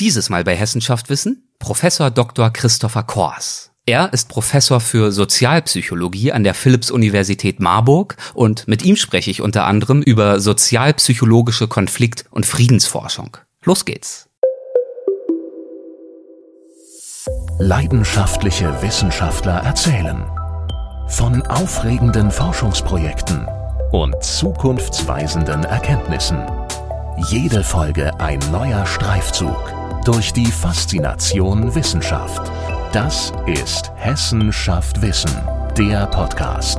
Dieses Mal bei Hessenschaft Wissen Professor Dr. Christopher Kors. Er ist Professor für Sozialpsychologie an der Philipps-Universität Marburg und mit ihm spreche ich unter anderem über sozialpsychologische Konflikt- und Friedensforschung. Los geht's. Leidenschaftliche Wissenschaftler erzählen von aufregenden Forschungsprojekten und zukunftsweisenden Erkenntnissen. Jede Folge ein neuer Streifzug durch die Faszination Wissenschaft. Das ist Hessen schafft Wissen, der Podcast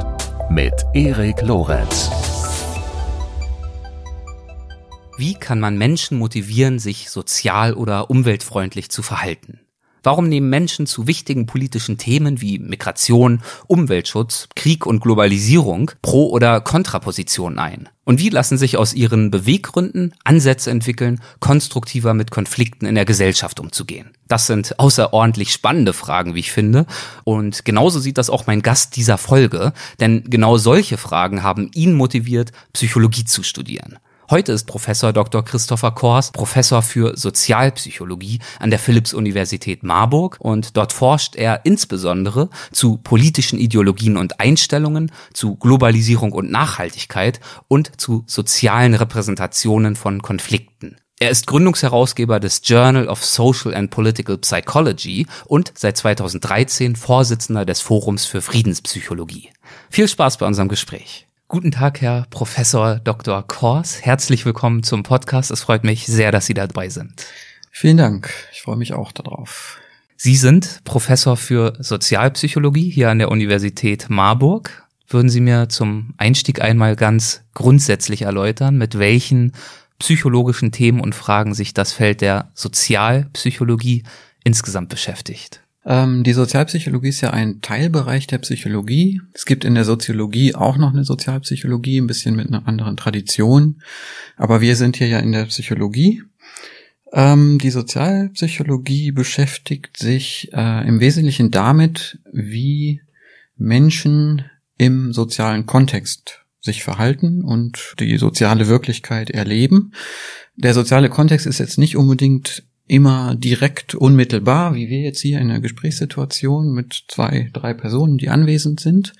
mit Erik Lorenz. Wie kann man Menschen motivieren, sich sozial oder umweltfreundlich zu verhalten? Warum nehmen Menschen zu wichtigen politischen Themen wie Migration, Umweltschutz, Krieg und Globalisierung Pro- oder Kontrapositionen ein? Und wie lassen sich aus ihren Beweggründen Ansätze entwickeln, konstruktiver mit Konflikten in der Gesellschaft umzugehen? Das sind außerordentlich spannende Fragen, wie ich finde. Und genauso sieht das auch mein Gast dieser Folge, denn genau solche Fragen haben ihn motiviert, Psychologie zu studieren. Heute ist Professor Dr. Christopher Kors Professor für Sozialpsychologie an der Philipps-Universität Marburg und dort forscht er insbesondere zu politischen Ideologien und Einstellungen, zu Globalisierung und Nachhaltigkeit und zu sozialen Repräsentationen von Konflikten. Er ist Gründungsherausgeber des Journal of Social and Political Psychology und seit 2013 Vorsitzender des Forums für Friedenspsychologie. Viel Spaß bei unserem Gespräch. Guten Tag, Herr Professor Dr. Kors. Herzlich willkommen zum Podcast. Es freut mich sehr, dass Sie dabei sind. Vielen Dank. Ich freue mich auch darauf. Sie sind Professor für Sozialpsychologie hier an der Universität Marburg. Würden Sie mir zum Einstieg einmal ganz grundsätzlich erläutern, mit welchen psychologischen Themen und Fragen sich das Feld der Sozialpsychologie insgesamt beschäftigt? Ähm, die Sozialpsychologie ist ja ein Teilbereich der Psychologie. Es gibt in der Soziologie auch noch eine Sozialpsychologie, ein bisschen mit einer anderen Tradition. Aber wir sind hier ja in der Psychologie. Ähm, die Sozialpsychologie beschäftigt sich äh, im Wesentlichen damit, wie Menschen im sozialen Kontext sich verhalten und die soziale Wirklichkeit erleben. Der soziale Kontext ist jetzt nicht unbedingt immer direkt unmittelbar, wie wir jetzt hier in der Gesprächssituation mit zwei, drei Personen, die anwesend sind,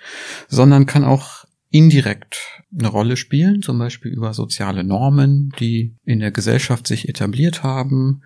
sondern kann auch indirekt eine Rolle spielen, zum Beispiel über soziale Normen, die in der Gesellschaft sich etabliert haben,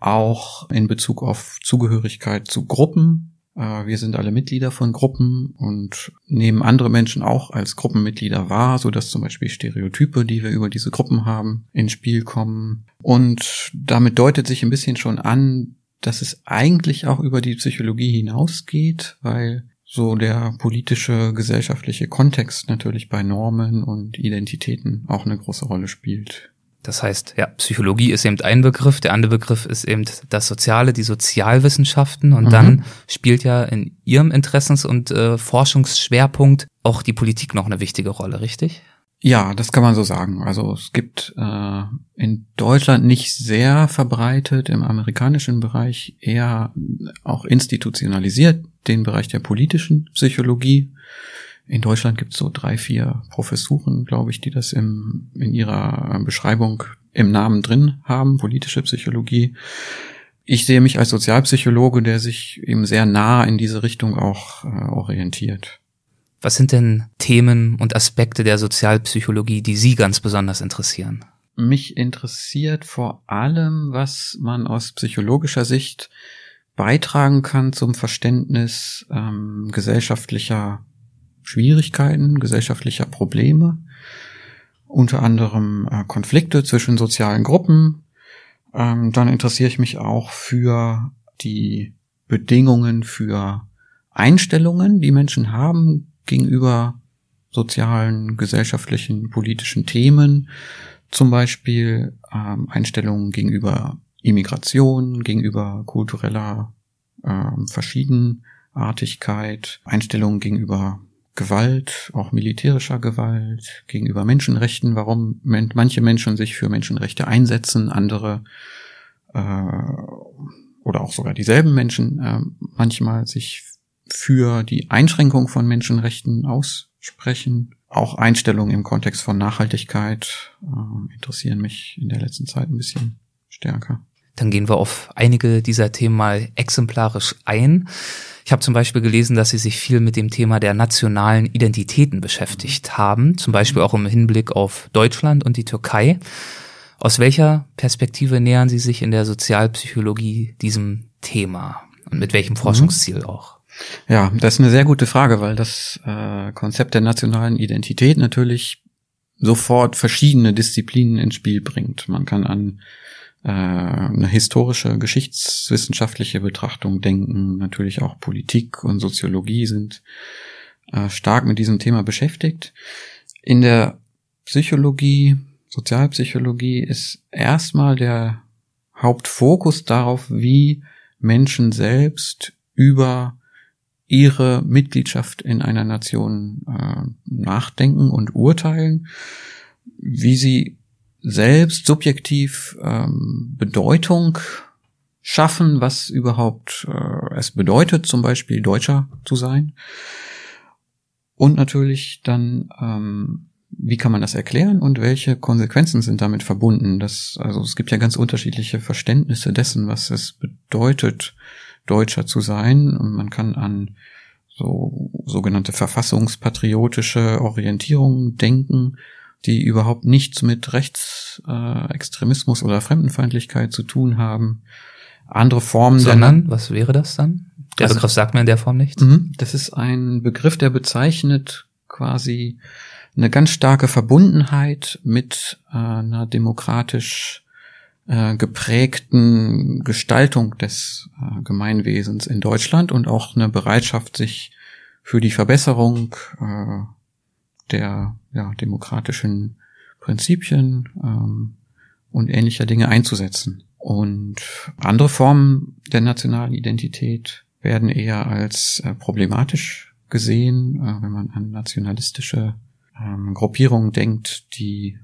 auch in Bezug auf Zugehörigkeit zu Gruppen, wir sind alle Mitglieder von Gruppen und nehmen andere Menschen auch als Gruppenmitglieder wahr, so dass zum Beispiel Stereotype, die wir über diese Gruppen haben, ins Spiel kommen. Und damit deutet sich ein bisschen schon an, dass es eigentlich auch über die Psychologie hinausgeht, weil so der politische, gesellschaftliche Kontext natürlich bei Normen und Identitäten auch eine große Rolle spielt. Das heißt, ja, Psychologie ist eben ein Begriff, der andere Begriff ist eben das Soziale, die Sozialwissenschaften und mhm. dann spielt ja in Ihrem Interessens- und äh, Forschungsschwerpunkt auch die Politik noch eine wichtige Rolle, richtig? Ja, das kann man so sagen. Also es gibt äh, in Deutschland nicht sehr verbreitet, im amerikanischen Bereich eher auch institutionalisiert den Bereich der politischen Psychologie. In Deutschland gibt es so drei, vier Professuren, glaube ich, die das im, in ihrer Beschreibung im Namen drin haben, politische Psychologie. Ich sehe mich als Sozialpsychologe, der sich eben sehr nah in diese Richtung auch äh, orientiert. Was sind denn Themen und Aspekte der Sozialpsychologie, die Sie ganz besonders interessieren? Mich interessiert vor allem, was man aus psychologischer Sicht beitragen kann zum Verständnis ähm, gesellschaftlicher Schwierigkeiten, gesellschaftlicher Probleme, unter anderem äh, Konflikte zwischen sozialen Gruppen. Ähm, dann interessiere ich mich auch für die Bedingungen für Einstellungen, die Menschen haben gegenüber sozialen, gesellschaftlichen, politischen Themen, zum Beispiel ähm, Einstellungen gegenüber Immigration, gegenüber kultureller ähm, Verschiedenartigkeit, Einstellungen gegenüber Gewalt, auch militärischer Gewalt, gegenüber Menschenrechten, warum manche Menschen sich für Menschenrechte einsetzen, andere äh, oder auch sogar dieselben Menschen äh, manchmal sich für die Einschränkung von Menschenrechten aussprechen. Auch Einstellungen im Kontext von Nachhaltigkeit äh, interessieren mich in der letzten Zeit ein bisschen stärker. Dann gehen wir auf einige dieser Themen mal exemplarisch ein. Ich habe zum Beispiel gelesen, dass Sie sich viel mit dem Thema der nationalen Identitäten beschäftigt haben, zum Beispiel auch im Hinblick auf Deutschland und die Türkei. Aus welcher Perspektive nähern Sie sich in der Sozialpsychologie diesem Thema und mit welchem mhm. Forschungsziel auch? Ja, das ist eine sehr gute Frage, weil das äh, Konzept der nationalen Identität natürlich sofort verschiedene Disziplinen ins Spiel bringt. Man kann an eine historische, geschichtswissenschaftliche Betrachtung denken. Natürlich auch Politik und Soziologie sind äh, stark mit diesem Thema beschäftigt. In der Psychologie, Sozialpsychologie ist erstmal der Hauptfokus darauf, wie Menschen selbst über ihre Mitgliedschaft in einer Nation äh, nachdenken und urteilen, wie sie selbst subjektiv ähm, Bedeutung schaffen, was überhaupt äh, es bedeutet, zum Beispiel Deutscher zu sein. Und natürlich dann, ähm, wie kann man das erklären und welche Konsequenzen sind damit verbunden? Das, also es gibt ja ganz unterschiedliche Verständnisse dessen, was es bedeutet, Deutscher zu sein. Und man kann an so sogenannte verfassungspatriotische Orientierungen denken die überhaupt nichts mit Rechtsextremismus äh, oder Fremdenfeindlichkeit zu tun haben. Andere Formen Sondern, der, was wäre das dann? Der also, Begriff sagt mir in der Form nichts. Mhm. Das ist ein Begriff, der bezeichnet quasi eine ganz starke Verbundenheit mit äh, einer demokratisch äh, geprägten Gestaltung des äh, Gemeinwesens in Deutschland und auch eine Bereitschaft, sich für die Verbesserung äh, der ja, demokratischen Prinzipien ähm, und ähnlicher Dinge einzusetzen. Und andere Formen der nationalen Identität werden eher als äh, problematisch gesehen, äh, wenn man an nationalistische ähm, Gruppierungen denkt, die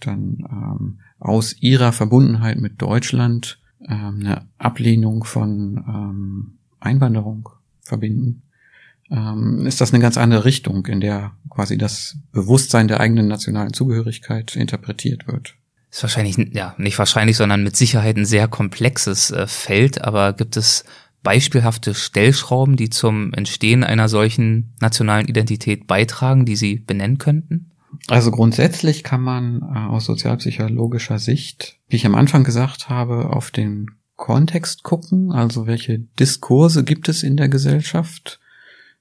dann ähm, aus ihrer Verbundenheit mit Deutschland ähm, eine Ablehnung von ähm, Einwanderung verbinden ähm, ist das eine ganz andere Richtung, in der quasi das Bewusstsein der eigenen nationalen Zugehörigkeit interpretiert wird. Ist wahrscheinlich, ja, nicht wahrscheinlich, sondern mit Sicherheit ein sehr komplexes äh, Feld, aber gibt es beispielhafte Stellschrauben, die zum Entstehen einer solchen nationalen Identität beitragen, die Sie benennen könnten? Also grundsätzlich kann man äh, aus sozialpsychologischer Sicht, wie ich am Anfang gesagt habe, auf den Kontext gucken, also welche Diskurse gibt es in der Gesellschaft,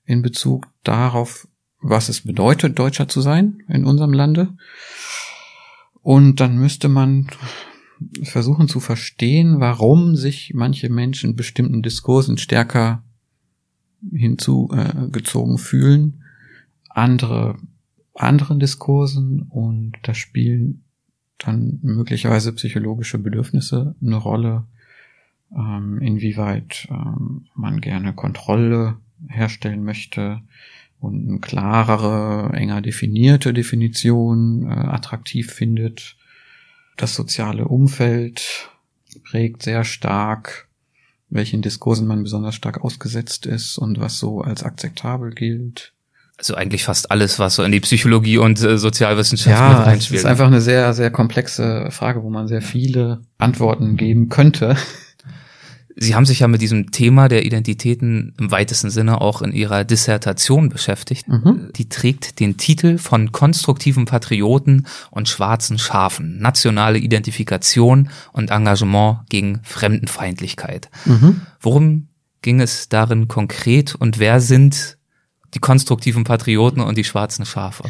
in Bezug darauf, was es bedeutet, Deutscher zu sein in unserem Lande. Und dann müsste man versuchen zu verstehen, warum sich manche Menschen bestimmten Diskursen stärker hinzugezogen äh, fühlen, andere anderen Diskursen und da spielen dann möglicherweise psychologische Bedürfnisse eine Rolle, ähm, inwieweit ähm, man gerne Kontrolle herstellen möchte und eine klarere, enger definierte Definition äh, attraktiv findet. Das soziale Umfeld prägt sehr stark, welchen Diskursen man besonders stark ausgesetzt ist und was so als akzeptabel gilt. Also eigentlich fast alles, was so in die Psychologie und äh, Sozialwissenschaft ja, mit reinspielt. Das ist einfach eine sehr, sehr komplexe Frage, wo man sehr viele Antworten geben könnte. Sie haben sich ja mit diesem Thema der Identitäten im weitesten Sinne auch in Ihrer Dissertation beschäftigt. Mhm. Die trägt den Titel von konstruktiven Patrioten und schwarzen Schafen, nationale Identifikation und Engagement gegen Fremdenfeindlichkeit. Mhm. Worum ging es darin konkret und wer sind die konstruktiven Patrioten und die schwarzen Schafe?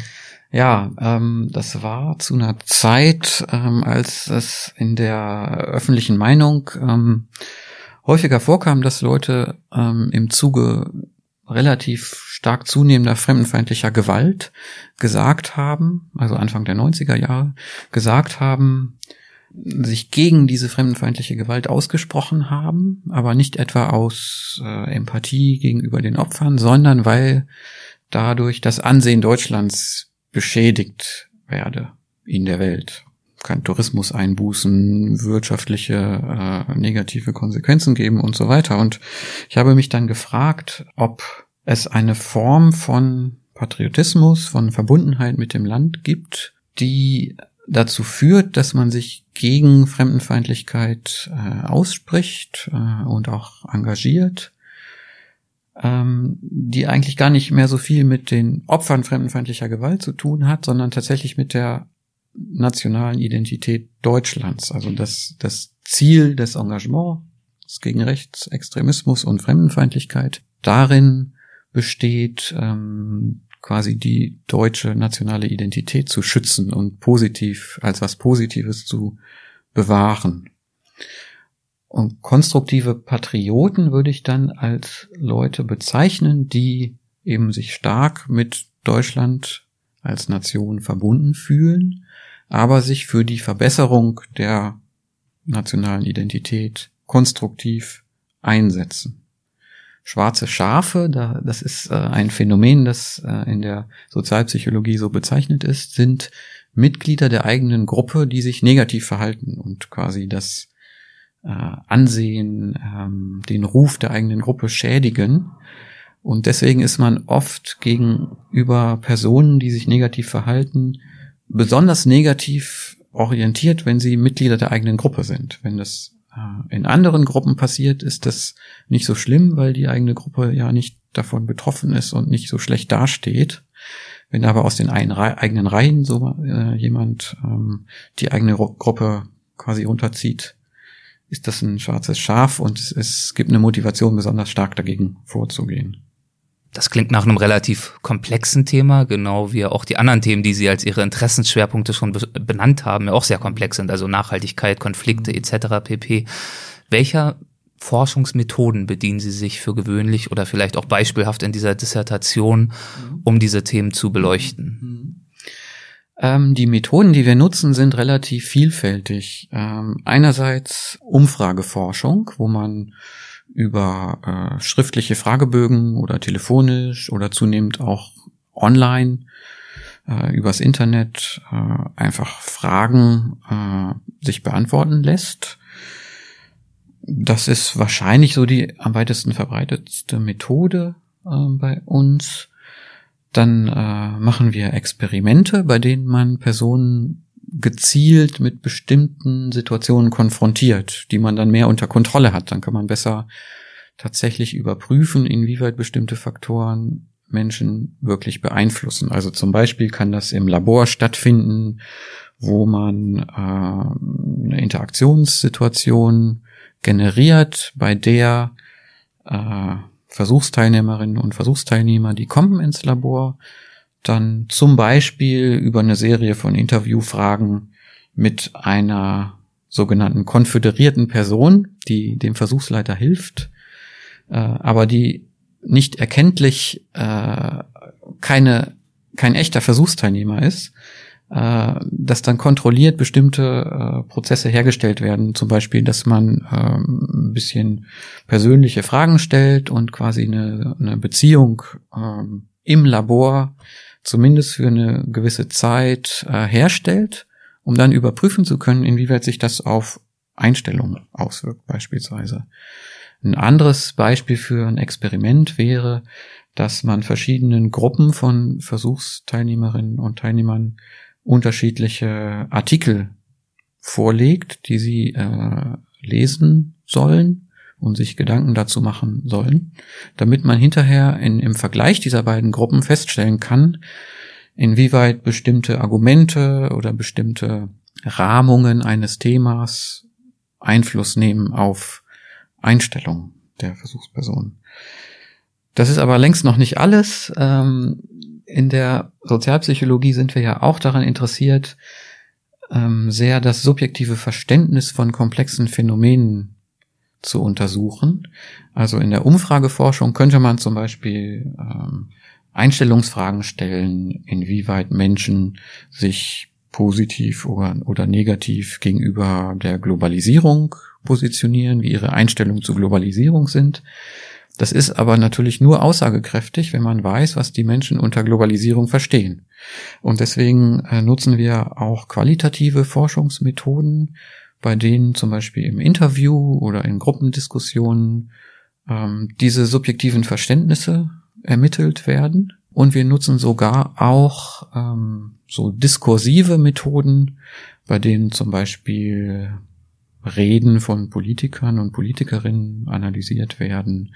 Ja, ähm, das war zu einer Zeit, ähm, als es in der öffentlichen Meinung ähm, häufiger vorkam, dass Leute ähm, im Zuge relativ stark zunehmender fremdenfeindlicher Gewalt gesagt haben, also Anfang der 90er Jahre, gesagt haben, sich gegen diese fremdenfeindliche Gewalt ausgesprochen haben, aber nicht etwa aus äh, Empathie gegenüber den Opfern, sondern weil dadurch das Ansehen Deutschlands beschädigt werde in der Welt kann Tourismus einbußen, wirtschaftliche äh, negative Konsequenzen geben und so weiter. Und ich habe mich dann gefragt, ob es eine Form von Patriotismus, von Verbundenheit mit dem Land gibt, die dazu führt, dass man sich gegen Fremdenfeindlichkeit äh, ausspricht äh, und auch engagiert, ähm, die eigentlich gar nicht mehr so viel mit den Opfern fremdenfeindlicher Gewalt zu tun hat, sondern tatsächlich mit der nationalen Identität Deutschlands. Also das, das Ziel des Engagements gegen Rechtsextremismus und Fremdenfeindlichkeit darin besteht, ähm, quasi die deutsche nationale Identität zu schützen und positiv als was Positives zu bewahren. Und konstruktive Patrioten würde ich dann als Leute bezeichnen, die eben sich stark mit Deutschland als Nation verbunden fühlen, aber sich für die Verbesserung der nationalen Identität konstruktiv einsetzen. Schwarze Schafe, da, das ist äh, ein Phänomen, das äh, in der Sozialpsychologie so bezeichnet ist, sind Mitglieder der eigenen Gruppe, die sich negativ verhalten und quasi das äh, Ansehen, ähm, den Ruf der eigenen Gruppe schädigen. Und deswegen ist man oft gegenüber Personen, die sich negativ verhalten, besonders negativ orientiert, wenn sie Mitglieder der eigenen Gruppe sind. Wenn das äh, in anderen Gruppen passiert, ist das nicht so schlimm, weil die eigene Gruppe ja nicht davon betroffen ist und nicht so schlecht dasteht. Wenn aber aus den eigenen Reihen so äh, jemand ähm, die eigene Gruppe quasi runterzieht, ist das ein schwarzes Schaf und es, es gibt eine Motivation, besonders stark dagegen vorzugehen. Das klingt nach einem relativ komplexen Thema, genau wie auch die anderen Themen, die Sie als Ihre Interessensschwerpunkte schon benannt haben, ja auch sehr komplex sind, also Nachhaltigkeit, Konflikte etc. pp. Welcher Forschungsmethoden bedienen Sie sich für gewöhnlich oder vielleicht auch beispielhaft in dieser Dissertation, um diese Themen zu beleuchten? Ähm, die Methoden, die wir nutzen, sind relativ vielfältig. Ähm, einerseits Umfrageforschung, wo man über äh, schriftliche Fragebögen oder telefonisch oder zunehmend auch online äh, übers Internet äh, einfach Fragen äh, sich beantworten lässt. Das ist wahrscheinlich so die am weitesten verbreitetste Methode äh, bei uns. Dann äh, machen wir Experimente, bei denen man Personen gezielt mit bestimmten Situationen konfrontiert, die man dann mehr unter Kontrolle hat. Dann kann man besser tatsächlich überprüfen, inwieweit bestimmte Faktoren Menschen wirklich beeinflussen. Also zum Beispiel kann das im Labor stattfinden, wo man äh, eine Interaktionssituation generiert, bei der äh, Versuchsteilnehmerinnen und Versuchsteilnehmer, die kommen ins Labor, dann zum Beispiel über eine Serie von Interviewfragen mit einer sogenannten konföderierten Person, die dem Versuchsleiter hilft, äh, aber die nicht erkenntlich äh, keine, kein echter Versuchsteilnehmer ist, äh, dass dann kontrolliert bestimmte äh, Prozesse hergestellt werden. Zum Beispiel, dass man ähm, ein bisschen persönliche Fragen stellt und quasi eine, eine Beziehung ähm, im Labor zumindest für eine gewisse Zeit äh, herstellt, um dann überprüfen zu können, inwieweit sich das auf Einstellungen auswirkt beispielsweise. Ein anderes Beispiel für ein Experiment wäre, dass man verschiedenen Gruppen von Versuchsteilnehmerinnen und Teilnehmern unterschiedliche Artikel vorlegt, die sie äh, lesen sollen und sich Gedanken dazu machen sollen, damit man hinterher in, im Vergleich dieser beiden Gruppen feststellen kann, inwieweit bestimmte Argumente oder bestimmte Rahmungen eines Themas Einfluss nehmen auf Einstellungen der Versuchsperson. Das ist aber längst noch nicht alles. Ähm, in der Sozialpsychologie sind wir ja auch daran interessiert, ähm, sehr das subjektive Verständnis von komplexen Phänomenen zu untersuchen. Also in der Umfrageforschung könnte man zum Beispiel ähm, Einstellungsfragen stellen, inwieweit Menschen sich positiv oder, oder negativ gegenüber der Globalisierung positionieren, wie ihre Einstellungen zur Globalisierung sind. Das ist aber natürlich nur aussagekräftig, wenn man weiß, was die Menschen unter Globalisierung verstehen. Und deswegen äh, nutzen wir auch qualitative Forschungsmethoden, bei denen zum Beispiel im Interview oder in Gruppendiskussionen ähm, diese subjektiven Verständnisse ermittelt werden. Und wir nutzen sogar auch ähm, so diskursive Methoden, bei denen zum Beispiel Reden von Politikern und Politikerinnen analysiert werden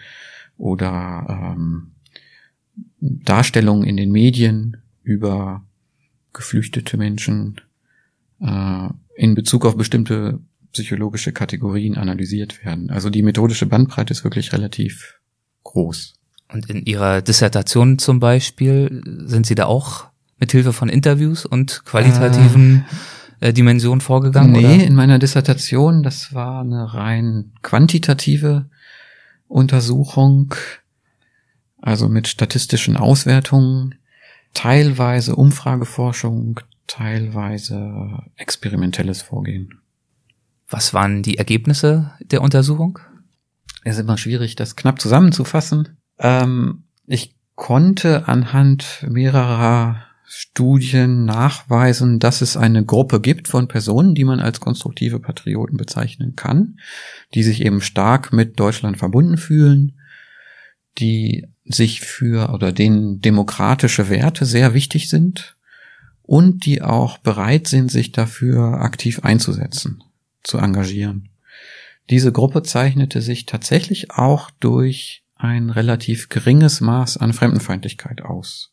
oder ähm, Darstellungen in den Medien über geflüchtete Menschen äh, in Bezug auf bestimmte psychologische Kategorien analysiert werden. Also die methodische Bandbreite ist wirklich relativ groß. Und in Ihrer Dissertation zum Beispiel sind Sie da auch mit Hilfe von Interviews und qualitativen äh, Dimensionen vorgegangen? Nee, oder? in meiner Dissertation, das war eine rein quantitative Untersuchung, also mit statistischen Auswertungen, teilweise Umfrageforschung, teilweise experimentelles Vorgehen. Was waren die Ergebnisse der Untersuchung? Es ist immer schwierig, das knapp zusammenzufassen. Ähm, ich konnte anhand mehrerer Studien nachweisen, dass es eine Gruppe gibt von Personen, die man als konstruktive Patrioten bezeichnen kann, die sich eben stark mit Deutschland verbunden fühlen, die sich für oder denen demokratische Werte sehr wichtig sind und die auch bereit sind, sich dafür aktiv einzusetzen, zu engagieren. Diese Gruppe zeichnete sich tatsächlich auch durch ein relativ geringes Maß an Fremdenfeindlichkeit aus.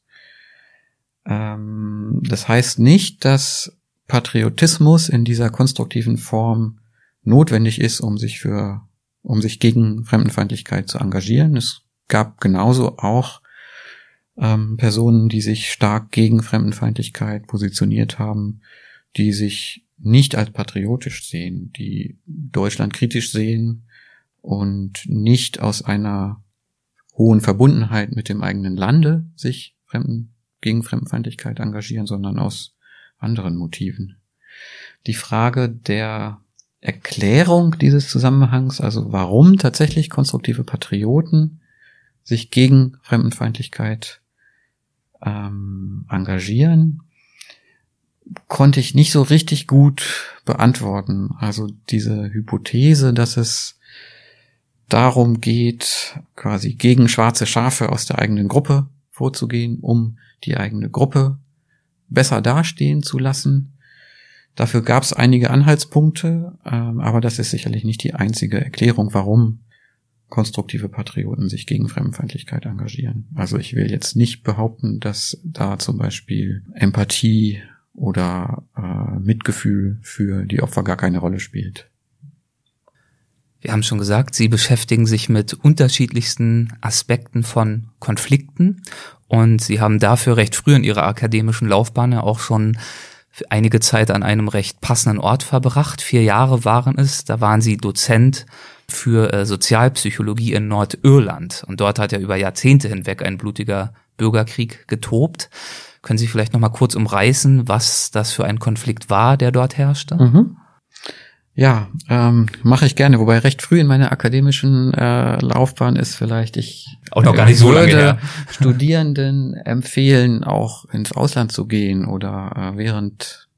Ähm, das heißt nicht, dass Patriotismus in dieser konstruktiven Form notwendig ist, um sich für, um sich gegen Fremdenfeindlichkeit zu engagieren. Es gab genauso auch ähm, Personen, die sich stark gegen Fremdenfeindlichkeit positioniert haben, die sich nicht als patriotisch sehen, die Deutschland kritisch sehen und nicht aus einer hohen Verbundenheit mit dem eigenen Lande sich Fremden, gegen Fremdenfeindlichkeit engagieren, sondern aus anderen Motiven. Die Frage der Erklärung dieses Zusammenhangs, also warum tatsächlich konstruktive Patrioten sich gegen Fremdenfeindlichkeit ähm, engagieren, konnte ich nicht so richtig gut beantworten. Also diese Hypothese, dass es darum geht, quasi gegen schwarze Schafe aus der eigenen Gruppe vorzugehen, um die eigene Gruppe besser dastehen zu lassen. Dafür gab es einige Anhaltspunkte, ähm, aber das ist sicherlich nicht die einzige Erklärung, warum konstruktive Patrioten sich gegen Fremdenfeindlichkeit engagieren. Also ich will jetzt nicht behaupten, dass da zum Beispiel Empathie oder äh, Mitgefühl für die Opfer gar keine Rolle spielt. Wir haben schon gesagt, Sie beschäftigen sich mit unterschiedlichsten Aspekten von Konflikten und Sie haben dafür recht früh in Ihrer akademischen Laufbahn ja auch schon einige Zeit an einem recht passenden Ort verbracht. Vier Jahre waren es, da waren Sie Dozent für äh, Sozialpsychologie in Nordirland und dort hat ja über Jahrzehnte hinweg ein blutiger Bürgerkrieg getobt. Können Sie vielleicht noch mal kurz umreißen, was das für ein Konflikt war, der dort herrschte? Mhm. Ja, ähm, mache ich gerne. Wobei recht früh in meiner akademischen äh, Laufbahn ist vielleicht ich auch noch gar nicht so lange her. Studierenden empfehlen, auch ins Ausland zu gehen oder äh, während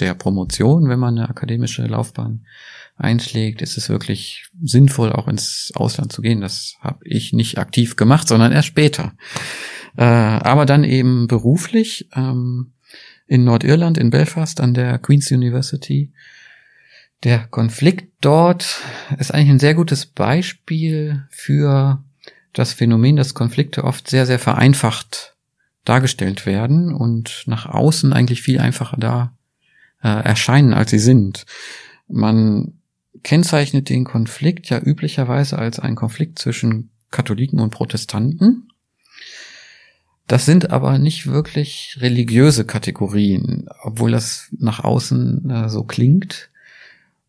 der Promotion, wenn man eine akademische Laufbahn einschlägt, ist es wirklich sinnvoll, auch ins Ausland zu gehen. Das habe ich nicht aktiv gemacht, sondern erst später. Äh, aber dann eben beruflich ähm, in Nordirland, in Belfast an der Queen's University der Konflikt dort ist eigentlich ein sehr gutes Beispiel für das Phänomen, dass Konflikte oft sehr, sehr vereinfacht dargestellt werden und nach außen eigentlich viel einfacher da äh, erscheinen, als sie sind. Man kennzeichnet den Konflikt ja üblicherweise als einen Konflikt zwischen Katholiken und Protestanten. Das sind aber nicht wirklich religiöse Kategorien, obwohl das nach außen äh, so klingt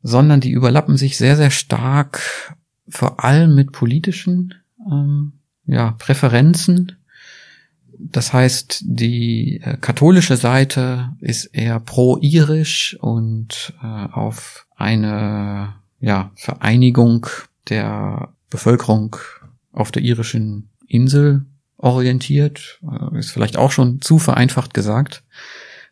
sondern die überlappen sich sehr, sehr stark vor allem mit politischen ähm, ja, Präferenzen. Das heißt, die äh, katholische Seite ist eher pro-irisch und äh, auf eine ja, Vereinigung der Bevölkerung auf der irischen Insel orientiert. Äh, ist vielleicht auch schon zu vereinfacht gesagt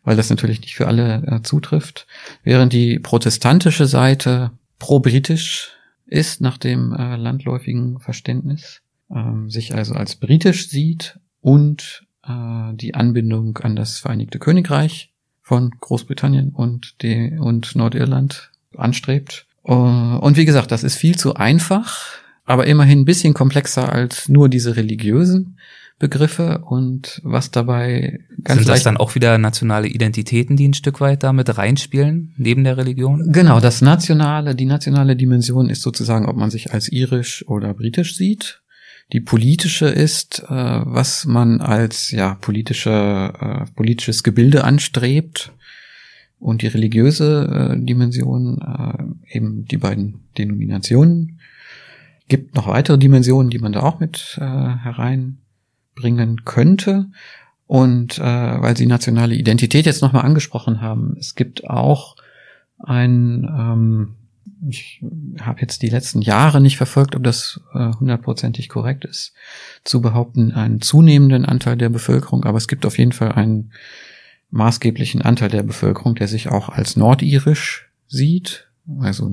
weil das natürlich nicht für alle äh, zutrifft. Während die protestantische Seite pro-britisch ist nach dem äh, landläufigen Verständnis, ähm, sich also als britisch sieht und äh, die Anbindung an das Vereinigte Königreich von Großbritannien und, die, und Nordirland anstrebt. Äh, und wie gesagt, das ist viel zu einfach, aber immerhin ein bisschen komplexer als nur diese religiösen Begriffe und was dabei ganz Sind das dann auch wieder nationale Identitäten, die ein Stück weit damit reinspielen, neben der Religion? Genau, das nationale, die nationale Dimension ist sozusagen, ob man sich als irisch oder britisch sieht. Die politische ist, äh, was man als ja politische äh, politisches Gebilde anstrebt und die religiöse äh, Dimension äh, eben die beiden Denominationen. Gibt noch weitere Dimensionen, die man da auch mit äh, hereinbringen könnte. Und äh, weil Sie nationale Identität jetzt nochmal angesprochen haben, es gibt auch ein ähm, ich habe jetzt die letzten Jahre nicht verfolgt, ob das äh, hundertprozentig korrekt ist, zu behaupten, einen zunehmenden Anteil der Bevölkerung, aber es gibt auf jeden Fall einen maßgeblichen Anteil der Bevölkerung, der sich auch als nordirisch sieht, also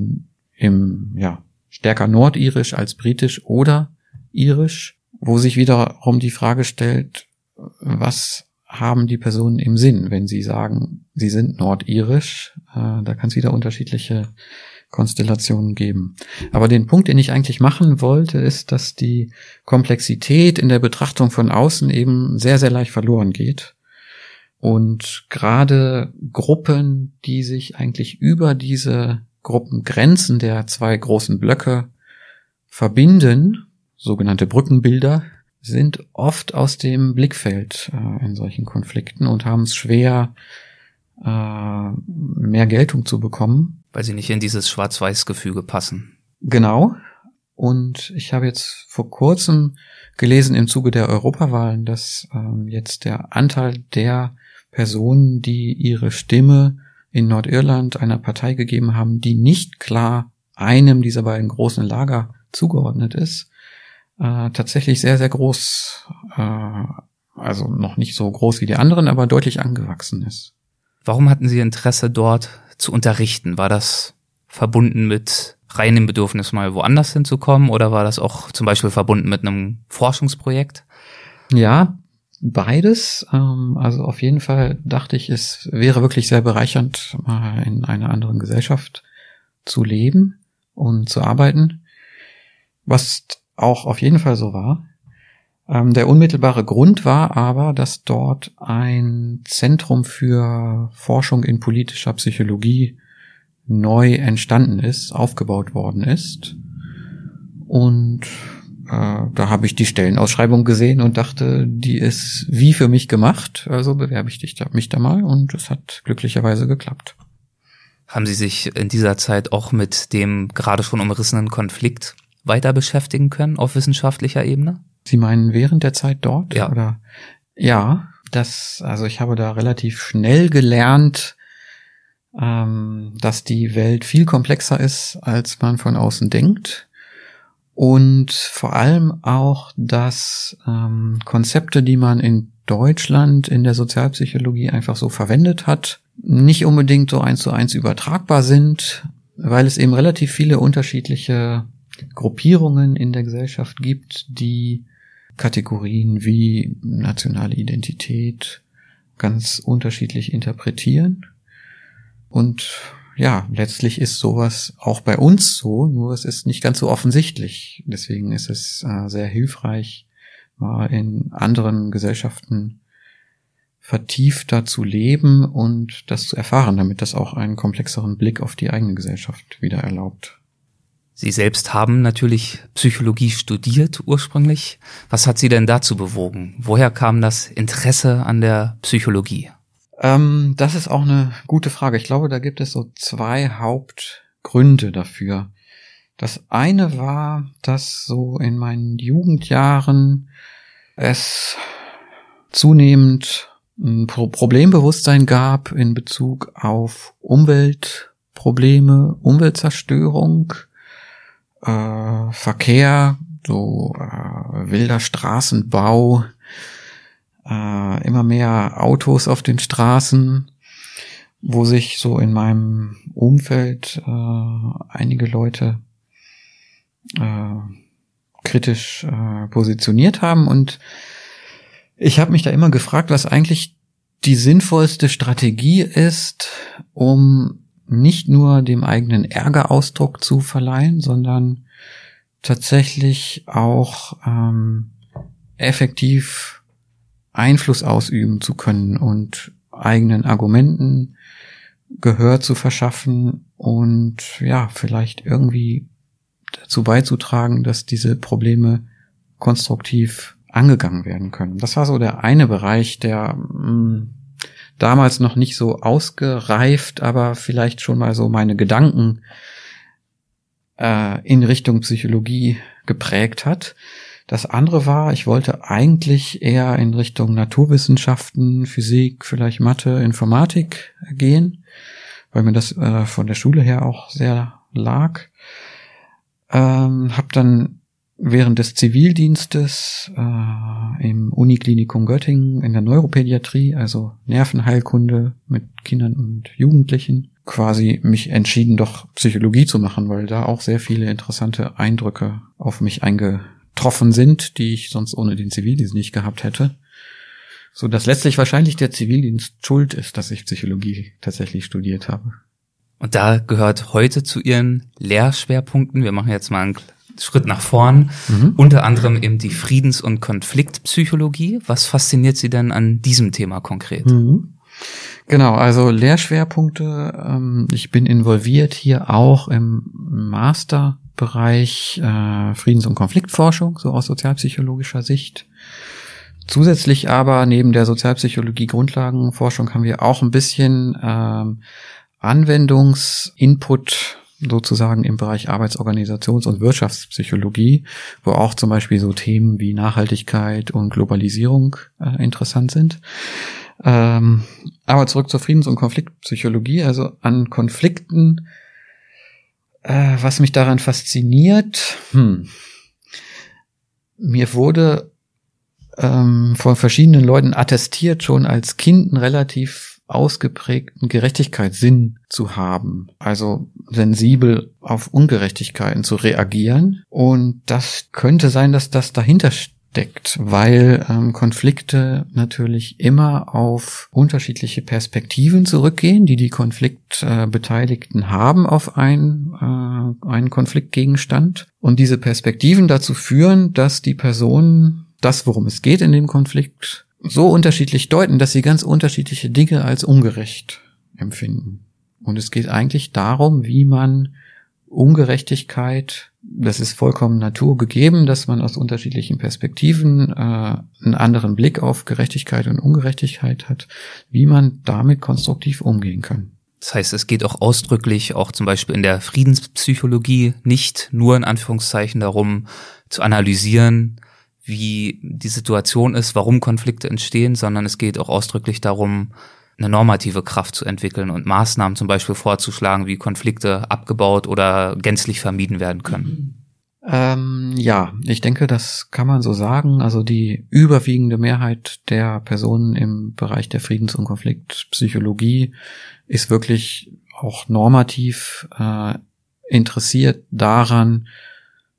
im, ja, stärker nordirisch als britisch oder irisch, wo sich wiederum die Frage stellt, was haben die Personen im Sinn, wenn sie sagen, sie sind nordirisch? Äh, da kann es wieder unterschiedliche Konstellationen geben. Aber den Punkt, den ich eigentlich machen wollte, ist, dass die Komplexität in der Betrachtung von außen eben sehr, sehr leicht verloren geht. Und gerade Gruppen, die sich eigentlich über diese Gruppengrenzen der zwei großen Blöcke verbinden, sogenannte Brückenbilder, sind oft aus dem Blickfeld äh, in solchen Konflikten und haben es schwer, äh, mehr Geltung zu bekommen. Weil sie nicht in dieses Schwarz-Weiß-Gefüge passen. Genau. Und ich habe jetzt vor kurzem gelesen im Zuge der Europawahlen, dass ähm, jetzt der Anteil der Personen, die ihre Stimme in Nordirland einer Partei gegeben haben, die nicht klar einem dieser beiden großen Lager zugeordnet ist, äh, tatsächlich sehr, sehr groß, äh, also noch nicht so groß wie die anderen, aber deutlich angewachsen ist. Warum hatten Sie Interesse dort zu unterrichten? War das verbunden mit reinem Bedürfnis, mal woanders hinzukommen oder war das auch zum Beispiel verbunden mit einem Forschungsprojekt? Ja, beides. Ähm, also auf jeden Fall dachte ich, es wäre wirklich sehr bereichernd, mal in einer anderen Gesellschaft zu leben und zu arbeiten. Was auch auf jeden Fall so war. Ähm, der unmittelbare Grund war aber, dass dort ein Zentrum für Forschung in politischer Psychologie neu entstanden ist, aufgebaut worden ist. Und äh, da habe ich die Stellenausschreibung gesehen und dachte, die ist wie für mich gemacht. Also bewerbe ich dich da, mich da mal und es hat glücklicherweise geklappt. Haben Sie sich in dieser Zeit auch mit dem gerade schon umrissenen Konflikt weiter beschäftigen können auf wissenschaftlicher Ebene? Sie meinen während der Zeit dort? Ja. Oder? Ja, das, also ich habe da relativ schnell gelernt, ähm, dass die Welt viel komplexer ist, als man von außen denkt. Und vor allem auch, dass ähm, Konzepte, die man in Deutschland in der Sozialpsychologie einfach so verwendet hat, nicht unbedingt so eins zu eins übertragbar sind, weil es eben relativ viele unterschiedliche Gruppierungen in der Gesellschaft gibt, die Kategorien wie nationale Identität ganz unterschiedlich interpretieren. Und ja, letztlich ist sowas auch bei uns so, nur es ist nicht ganz so offensichtlich. Deswegen ist es äh, sehr hilfreich, mal in anderen Gesellschaften vertiefter zu leben und das zu erfahren, damit das auch einen komplexeren Blick auf die eigene Gesellschaft wieder erlaubt. Sie selbst haben natürlich Psychologie studiert ursprünglich. Was hat Sie denn dazu bewogen? Woher kam das Interesse an der Psychologie? Ähm, das ist auch eine gute Frage. Ich glaube, da gibt es so zwei Hauptgründe dafür. Das eine war, dass so in meinen Jugendjahren es zunehmend ein Problembewusstsein gab in Bezug auf Umweltprobleme, Umweltzerstörung, äh, Verkehr, so äh, wilder Straßenbau, äh, immer mehr Autos auf den Straßen, wo sich so in meinem Umfeld äh, einige Leute äh, kritisch äh, positioniert haben. Und ich habe mich da immer gefragt, was eigentlich die sinnvollste Strategie ist, um nicht nur dem eigenen Ärger Ausdruck zu verleihen, sondern tatsächlich auch ähm, effektiv Einfluss ausüben zu können und eigenen Argumenten Gehör zu verschaffen und ja, vielleicht irgendwie dazu beizutragen, dass diese Probleme konstruktiv angegangen werden können. Das war so der eine Bereich, der mh, hm, damals noch nicht so ausgereift, aber vielleicht schon mal so meine Gedanken äh, in Richtung Psychologie geprägt hat. Das andere war, ich wollte eigentlich eher in Richtung Naturwissenschaften, Physik, vielleicht Mathe, Informatik gehen, weil mir das äh, von der Schule her auch sehr lag. Ähm, hab dann während des Zivildienstes äh, im Uniklinikum Göttingen in der Neuropädiatrie, also Nervenheilkunde mit Kindern und Jugendlichen, quasi mich entschieden, doch Psychologie zu machen, weil da auch sehr viele interessante Eindrücke auf mich eingetroffen sind, die ich sonst ohne den Zivildienst nicht gehabt hätte. So dass letztlich wahrscheinlich der Zivildienst schuld ist, dass ich Psychologie tatsächlich studiert habe. Und da gehört heute zu Ihren Lehrschwerpunkten, wir machen jetzt mal einen Schritt nach vorn, mhm. unter anderem eben die Friedens- und Konfliktpsychologie. Was fasziniert Sie denn an diesem Thema konkret? Mhm. Genau, also Lehrschwerpunkte. Ähm, ich bin involviert hier auch im Masterbereich äh, Friedens- und Konfliktforschung, so aus sozialpsychologischer Sicht. Zusätzlich aber neben der Sozialpsychologie Grundlagenforschung haben wir auch ein bisschen ähm, Anwendungsinput sozusagen im Bereich Arbeitsorganisations- und Wirtschaftspsychologie, wo auch zum Beispiel so Themen wie Nachhaltigkeit und Globalisierung äh, interessant sind. Ähm, aber zurück zur Friedens- und Konfliktpsychologie, also an Konflikten, äh, was mich daran fasziniert, hm, mir wurde ähm, von verschiedenen Leuten attestiert, schon als Kind ein relativ ausgeprägten Gerechtigkeitssinn zu haben, also sensibel auf Ungerechtigkeiten zu reagieren. Und das könnte sein, dass das dahinter steckt, weil ähm, Konflikte natürlich immer auf unterschiedliche Perspektiven zurückgehen, die die Konfliktbeteiligten äh, haben auf ein, äh, einen Konfliktgegenstand. Und diese Perspektiven dazu führen, dass die Person das, worum es geht in dem Konflikt, so unterschiedlich deuten, dass sie ganz unterschiedliche Dinge als ungerecht empfinden. Und es geht eigentlich darum, wie man Ungerechtigkeit, das ist vollkommen naturgegeben, dass man aus unterschiedlichen Perspektiven äh, einen anderen Blick auf Gerechtigkeit und Ungerechtigkeit hat, wie man damit konstruktiv umgehen kann. Das heißt, es geht auch ausdrücklich, auch zum Beispiel in der Friedenspsychologie, nicht nur in Anführungszeichen darum zu analysieren, wie die Situation ist, warum Konflikte entstehen, sondern es geht auch ausdrücklich darum, eine normative Kraft zu entwickeln und Maßnahmen zum Beispiel vorzuschlagen, wie Konflikte abgebaut oder gänzlich vermieden werden können. Ähm, ja, ich denke, das kann man so sagen. Also die überwiegende Mehrheit der Personen im Bereich der Friedens- und Konfliktpsychologie ist wirklich auch normativ äh, interessiert daran,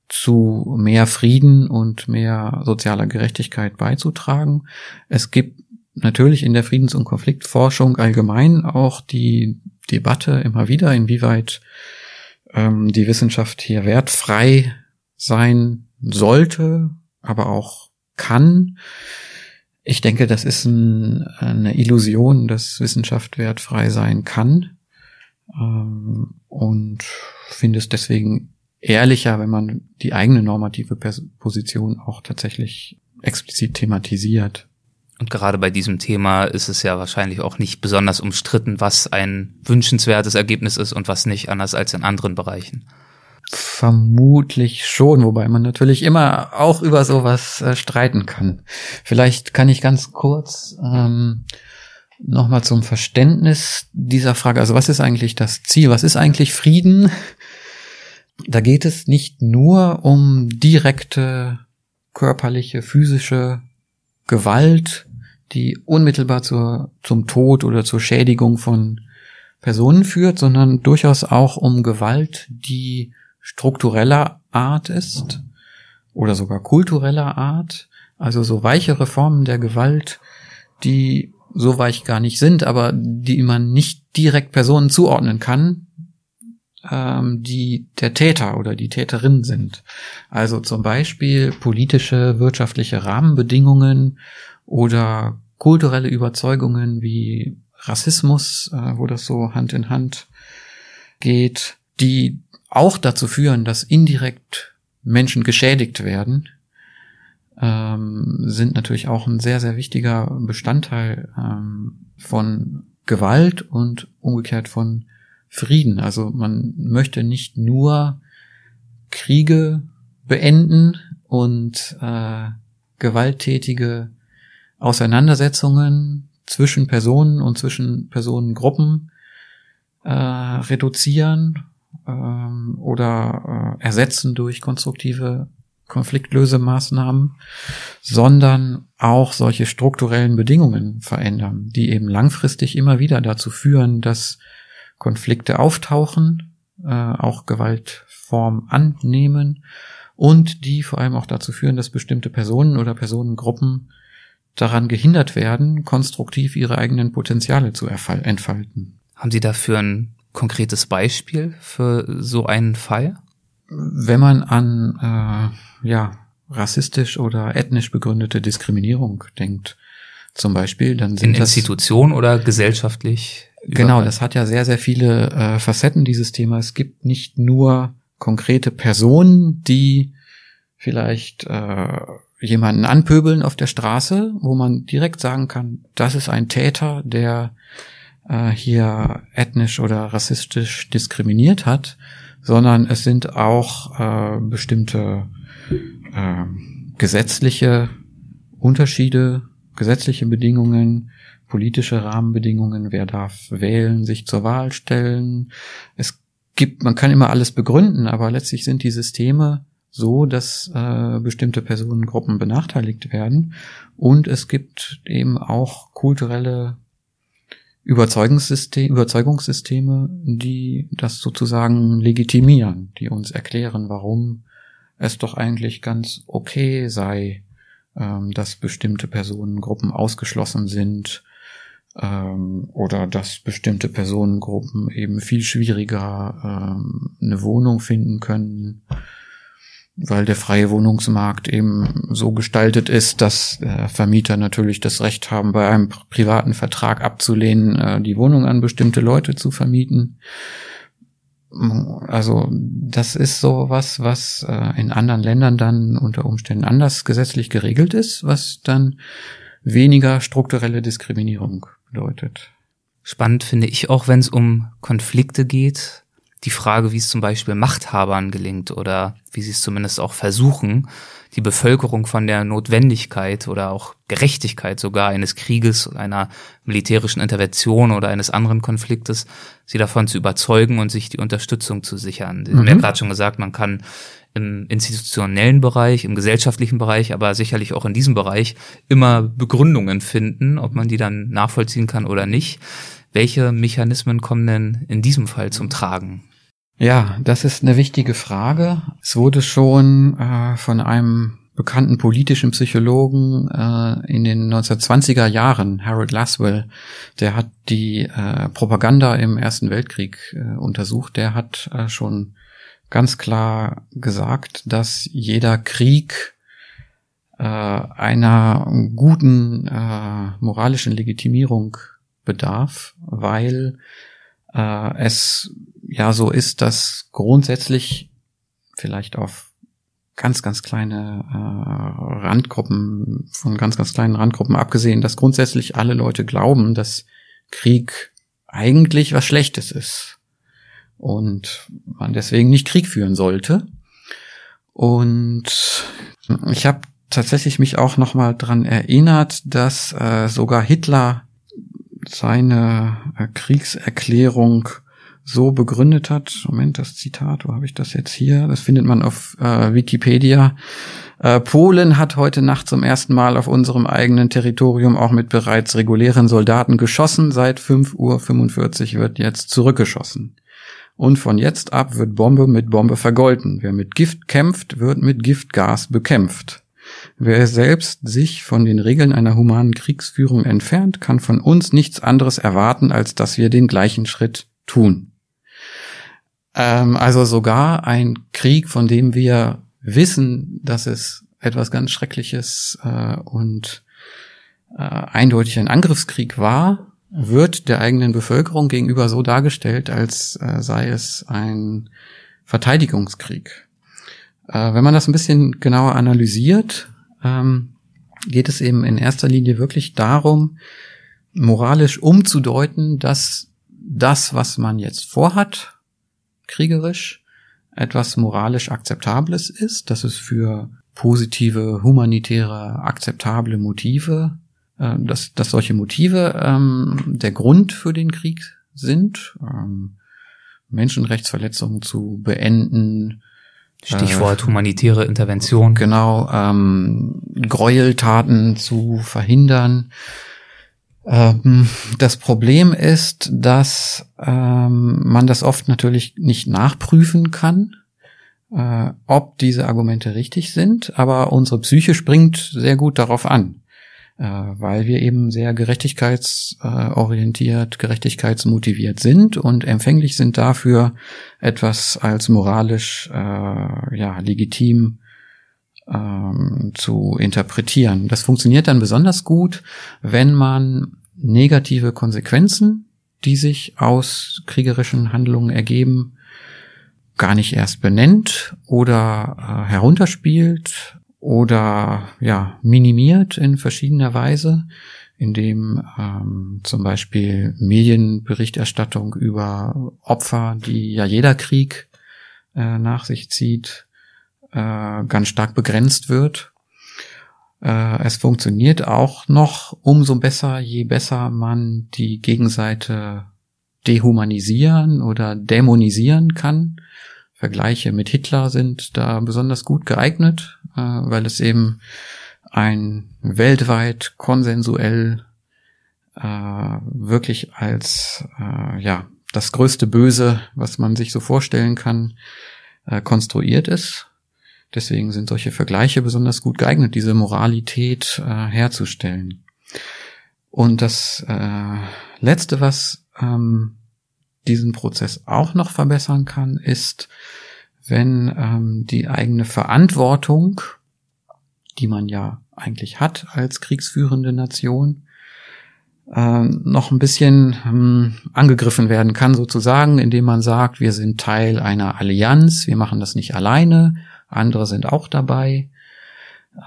zu mehr Frieden und mehr sozialer Gerechtigkeit beizutragen. Es gibt natürlich in der Friedens- und Konfliktforschung allgemein auch die Debatte immer wieder, inwieweit ähm, die Wissenschaft hier wertfrei sein sollte, aber auch kann. Ich denke, das ist ein, eine Illusion, dass Wissenschaft wertfrei sein kann. Ähm, und finde es deswegen ehrlicher, wenn man die eigene normative Position auch tatsächlich explizit thematisiert. Und gerade bei diesem Thema ist es ja wahrscheinlich auch nicht besonders umstritten, was ein wünschenswertes Ergebnis ist und was nicht, anders als in anderen Bereichen. Vermutlich schon, wobei man natürlich immer auch über sowas äh, streiten kann. Vielleicht kann ich ganz kurz ähm, nochmal zum Verständnis dieser Frage, also was ist eigentlich das Ziel, was ist eigentlich Frieden? Da geht es nicht nur um direkte körperliche, physische Gewalt, die unmittelbar zur, zum Tod oder zur Schädigung von Personen führt, sondern durchaus auch um Gewalt, die struktureller Art ist oder sogar kultureller Art, also so weichere Formen der Gewalt, die so weich gar nicht sind, aber die man nicht direkt Personen zuordnen kann, ähm, die der Täter oder die Täterin sind. Also zum Beispiel politische, wirtschaftliche Rahmenbedingungen oder kulturelle Überzeugungen wie Rassismus, äh, wo das so Hand in Hand geht, die auch dazu führen, dass indirekt Menschen geschädigt werden, ähm, sind natürlich auch ein sehr, sehr wichtiger Bestandteil ähm, von Gewalt und umgekehrt von Frieden. Also man möchte nicht nur Kriege beenden und äh, gewalttätige Auseinandersetzungen zwischen Personen und zwischen Personengruppen äh, reduzieren ähm, oder äh, ersetzen durch konstruktive Konfliktlösemaßnahmen, sondern auch solche strukturellen Bedingungen verändern, die eben langfristig immer wieder dazu führen, dass Konflikte auftauchen, äh, auch Gewaltform annehmen und die vor allem auch dazu führen, dass bestimmte Personen oder Personengruppen daran gehindert werden, konstruktiv ihre eigenen Potenziale zu entfalten. Haben Sie dafür ein konkretes Beispiel für so einen Fall? Wenn man an äh, ja rassistisch oder ethnisch begründete Diskriminierung denkt, zum Beispiel, dann sind in Institutionen oder gesellschaftlich. Genau, das hat ja sehr sehr viele äh, Facetten dieses Thema. Es gibt nicht nur konkrete Personen, die vielleicht äh, jemanden anpöbeln auf der Straße, wo man direkt sagen kann, das ist ein Täter, der äh, hier ethnisch oder rassistisch diskriminiert hat, sondern es sind auch äh, bestimmte äh, gesetzliche Unterschiede, gesetzliche Bedingungen, politische Rahmenbedingungen, wer darf wählen, sich zur Wahl stellen. Es gibt, man kann immer alles begründen, aber letztlich sind die Systeme so, dass äh, bestimmte Personengruppen benachteiligt werden. Und es gibt eben auch kulturelle Überzeugungssysteme, Überzeugungssysteme, die das sozusagen legitimieren, die uns erklären, warum es doch eigentlich ganz okay sei, ähm, dass bestimmte Personengruppen ausgeschlossen sind ähm, oder dass bestimmte Personengruppen eben viel schwieriger ähm, eine Wohnung finden können weil der freie Wohnungsmarkt eben so gestaltet ist, dass äh, Vermieter natürlich das Recht haben, bei einem privaten Vertrag abzulehnen, äh, die Wohnung an bestimmte Leute zu vermieten. Also das ist so was, was äh, in anderen Ländern dann unter Umständen anders gesetzlich geregelt ist, was dann weniger strukturelle Diskriminierung bedeutet. Spannend finde ich auch, wenn es um Konflikte geht, die Frage, wie es zum Beispiel Machthabern gelingt oder wie sie es zumindest auch versuchen, die Bevölkerung von der Notwendigkeit oder auch Gerechtigkeit sogar eines Krieges, einer militärischen Intervention oder eines anderen Konfliktes, sie davon zu überzeugen und sich die Unterstützung zu sichern. Sie mhm. haben ja gerade schon gesagt, man kann im institutionellen Bereich, im gesellschaftlichen Bereich, aber sicherlich auch in diesem Bereich immer Begründungen finden, ob man die dann nachvollziehen kann oder nicht. Welche Mechanismen kommen denn in diesem Fall zum Tragen? Ja, das ist eine wichtige Frage. Es wurde schon äh, von einem bekannten politischen Psychologen äh, in den 1920er Jahren, Harold Laswell, der hat die äh, Propaganda im Ersten Weltkrieg äh, untersucht. Der hat äh, schon ganz klar gesagt, dass jeder Krieg äh, einer guten äh, moralischen Legitimierung bedarf, weil äh, es ja so ist, dass grundsätzlich vielleicht auf ganz, ganz kleine äh, Randgruppen, von ganz, ganz kleinen Randgruppen abgesehen, dass grundsätzlich alle Leute glauben, dass Krieg eigentlich was Schlechtes ist und man deswegen nicht Krieg führen sollte. Und ich habe tatsächlich mich auch noch mal dran erinnert, dass äh, sogar Hitler seine äh, Kriegserklärung so begründet hat. Moment, das Zitat, wo habe ich das jetzt hier? Das findet man auf äh, Wikipedia. Äh, Polen hat heute Nacht zum ersten Mal auf unserem eigenen Territorium auch mit bereits regulären Soldaten geschossen. Seit 5.45 Uhr wird jetzt zurückgeschossen. Und von jetzt ab wird Bombe mit Bombe vergolten. Wer mit Gift kämpft, wird mit Giftgas bekämpft. Wer selbst sich von den Regeln einer humanen Kriegsführung entfernt, kann von uns nichts anderes erwarten, als dass wir den gleichen Schritt tun. Ähm, also sogar ein Krieg, von dem wir wissen, dass es etwas ganz Schreckliches äh, und äh, eindeutig ein Angriffskrieg war, wird der eigenen Bevölkerung gegenüber so dargestellt, als äh, sei es ein Verteidigungskrieg. Äh, wenn man das ein bisschen genauer analysiert, ähm, geht es eben in erster Linie wirklich darum, moralisch umzudeuten, dass das, was man jetzt vorhat, kriegerisch, etwas moralisch Akzeptables ist, dass es für positive, humanitäre, akzeptable Motive, äh, dass, dass solche Motive ähm, der Grund für den Krieg sind, ähm, Menschenrechtsverletzungen zu beenden, Stichwort äh, humanitäre Intervention. Genau, ähm, Gräueltaten zu verhindern. Ähm, das Problem ist, dass ähm, man das oft natürlich nicht nachprüfen kann, äh, ob diese Argumente richtig sind, aber unsere Psyche springt sehr gut darauf an äh, weil wir eben sehr gerechtigkeitsorientiert, gerechtigkeitsmotiviert sind und empfänglich sind dafür, etwas als moralisch äh, ja, legitim ähm, zu interpretieren. Das funktioniert dann besonders gut, wenn man negative Konsequenzen, die sich aus kriegerischen Handlungen ergeben, gar nicht erst benennt oder äh, herunterspielt oder ja minimiert in verschiedener Weise, indem ähm, zum Beispiel Medienberichterstattung über Opfer, die ja jeder Krieg äh, nach sich zieht, äh, ganz stark begrenzt wird. Äh, es funktioniert auch noch umso besser, je besser man die Gegenseite dehumanisieren oder dämonisieren kann. Vergleiche mit Hitler sind da besonders gut geeignet, äh, weil es eben ein weltweit konsensuell äh, wirklich als äh, ja das größte Böse, was man sich so vorstellen kann, äh, konstruiert ist. Deswegen sind solche Vergleiche besonders gut geeignet, diese Moralität äh, herzustellen. Und das äh, Letzte, was ähm, diesen Prozess auch noch verbessern kann, ist, wenn ähm, die eigene Verantwortung, die man ja eigentlich hat als kriegsführende Nation, äh, noch ein bisschen ähm, angegriffen werden kann, sozusagen, indem man sagt, wir sind Teil einer Allianz, wir machen das nicht alleine, andere sind auch dabei.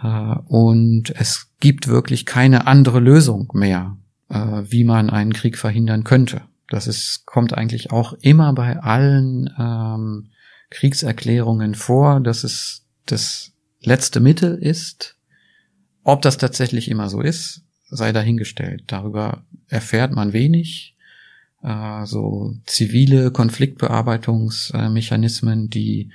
Äh, und es gibt wirklich keine andere Lösung mehr, äh, wie man einen Krieg verhindern könnte. Das ist, kommt eigentlich auch immer bei allen ähm, Kriegserklärungen vor, dass es das letzte Mittel ist. Ob das tatsächlich immer so ist, sei dahingestellt. Darüber erfährt man wenig. Äh, so zivile Konfliktbearbeitungsmechanismen, die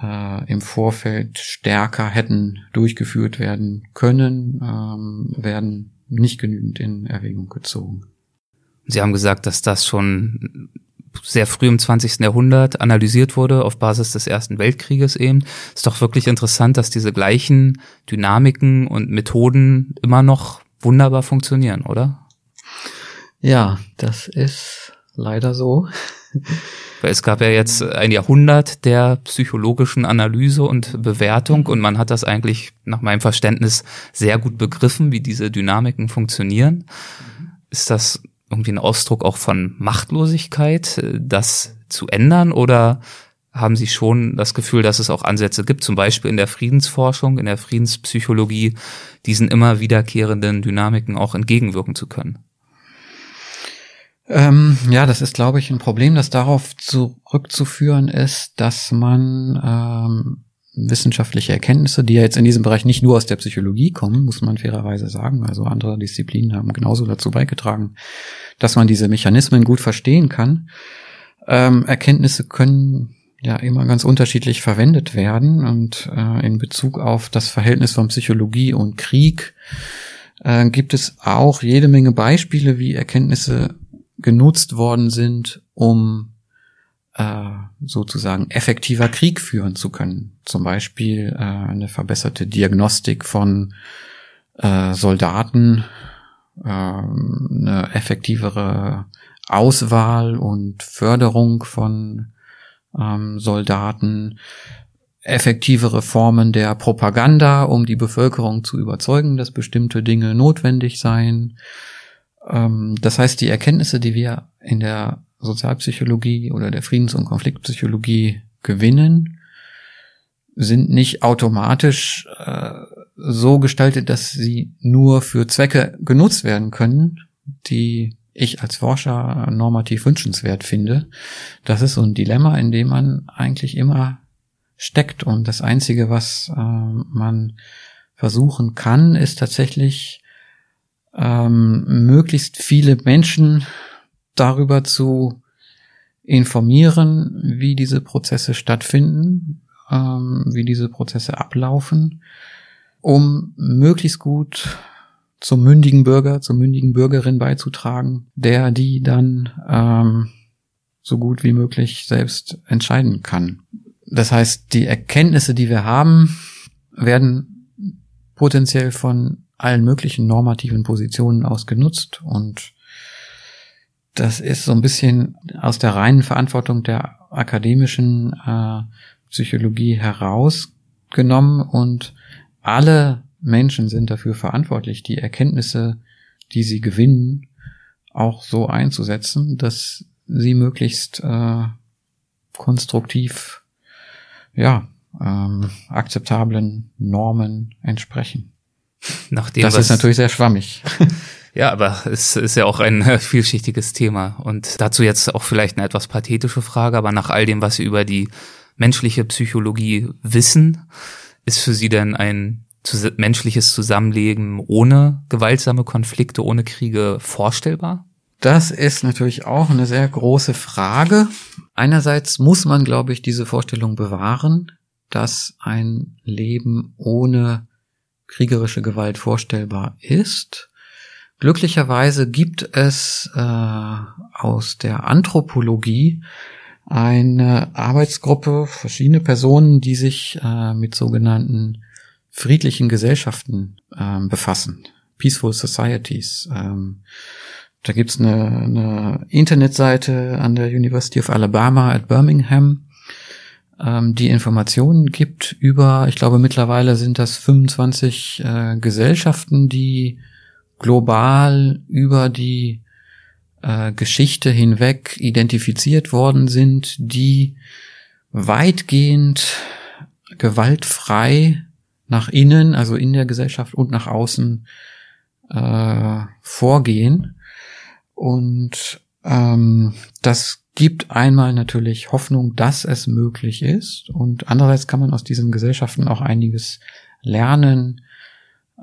äh, im Vorfeld stärker hätten durchgeführt werden können, ähm, werden nicht genügend in Erwägung gezogen. Sie haben gesagt, dass das schon sehr früh im 20. Jahrhundert analysiert wurde auf Basis des Ersten Weltkrieges eben. Ist doch wirklich interessant, dass diese gleichen Dynamiken und Methoden immer noch wunderbar funktionieren, oder? Ja, das ist leider so. Weil es gab ja jetzt ein Jahrhundert der psychologischen Analyse und Bewertung und man hat das eigentlich nach meinem Verständnis sehr gut begriffen, wie diese Dynamiken funktionieren. Ist das irgendwie ein Ausdruck auch von Machtlosigkeit, äh, das zu ändern? Oder haben Sie schon das Gefühl, dass es auch Ansätze gibt, zum Beispiel in der Friedensforschung, in der Friedenspsychologie, diesen immer wiederkehrenden Dynamiken auch entgegenwirken zu können? Ähm, ja, das ist, glaube ich, ein Problem, das darauf zurückzuführen ist, dass man ähm, wissenschaftliche Erkenntnisse, die ja jetzt in diesem Bereich nicht nur aus der Psychologie kommen, muss man fairerweise sagen. Also andere Disziplinen haben genauso dazu beigetragen, dass man diese Mechanismen gut verstehen kann. Ähm, Erkenntnisse können ja immer ganz unterschiedlich verwendet werden und äh, in Bezug auf das Verhältnis von Psychologie und Krieg äh, gibt es auch jede Menge Beispiele, wie Erkenntnisse genutzt worden sind, um äh, sozusagen effektiver Krieg führen zu können. Zum Beispiel äh, eine verbesserte Diagnostik von äh, Soldaten, äh, eine effektivere Auswahl und Förderung von ähm, Soldaten, effektivere Formen der Propaganda, um die Bevölkerung zu überzeugen, dass bestimmte Dinge notwendig seien. Ähm, das heißt, die Erkenntnisse, die wir in der Sozialpsychologie oder der Friedens- und Konfliktpsychologie gewinnen, sind nicht automatisch äh, so gestaltet, dass sie nur für Zwecke genutzt werden können, die ich als Forscher normativ wünschenswert finde. Das ist so ein Dilemma, in dem man eigentlich immer steckt. Und das Einzige, was äh, man versuchen kann, ist tatsächlich ähm, möglichst viele Menschen darüber zu informieren, wie diese Prozesse stattfinden, ähm, wie diese Prozesse ablaufen, um möglichst gut zum mündigen Bürger, zur mündigen Bürgerin beizutragen, der die dann ähm, so gut wie möglich selbst entscheiden kann. Das heißt, die Erkenntnisse, die wir haben, werden potenziell von allen möglichen normativen Positionen aus genutzt und das ist so ein bisschen aus der reinen Verantwortung der akademischen äh, Psychologie herausgenommen und alle Menschen sind dafür verantwortlich, die Erkenntnisse, die sie gewinnen, auch so einzusetzen, dass sie möglichst äh, konstruktiv, ja, ähm, akzeptablen Normen entsprechen. Nachdem das ist natürlich sehr schwammig. Ja, aber es ist ja auch ein äh, vielschichtiges Thema. Und dazu jetzt auch vielleicht eine etwas pathetische Frage, aber nach all dem, was Sie über die menschliche Psychologie wissen, ist für Sie denn ein menschliches Zusammenleben ohne gewaltsame Konflikte, ohne Kriege vorstellbar? Das ist natürlich auch eine sehr große Frage. Einerseits muss man, glaube ich, diese Vorstellung bewahren, dass ein Leben ohne kriegerische Gewalt vorstellbar ist. Glücklicherweise gibt es äh, aus der Anthropologie eine Arbeitsgruppe, verschiedene Personen, die sich äh, mit sogenannten friedlichen Gesellschaften äh, befassen. Peaceful Societies. Ähm, da gibt's eine, eine Internetseite an der University of Alabama at Birmingham, ähm, die Informationen gibt über, ich glaube mittlerweile sind das 25 äh, Gesellschaften, die global über die äh, Geschichte hinweg identifiziert worden sind, die weitgehend gewaltfrei nach innen, also in der Gesellschaft und nach außen äh, vorgehen. Und ähm, das gibt einmal natürlich Hoffnung, dass es möglich ist. Und andererseits kann man aus diesen Gesellschaften auch einiges lernen,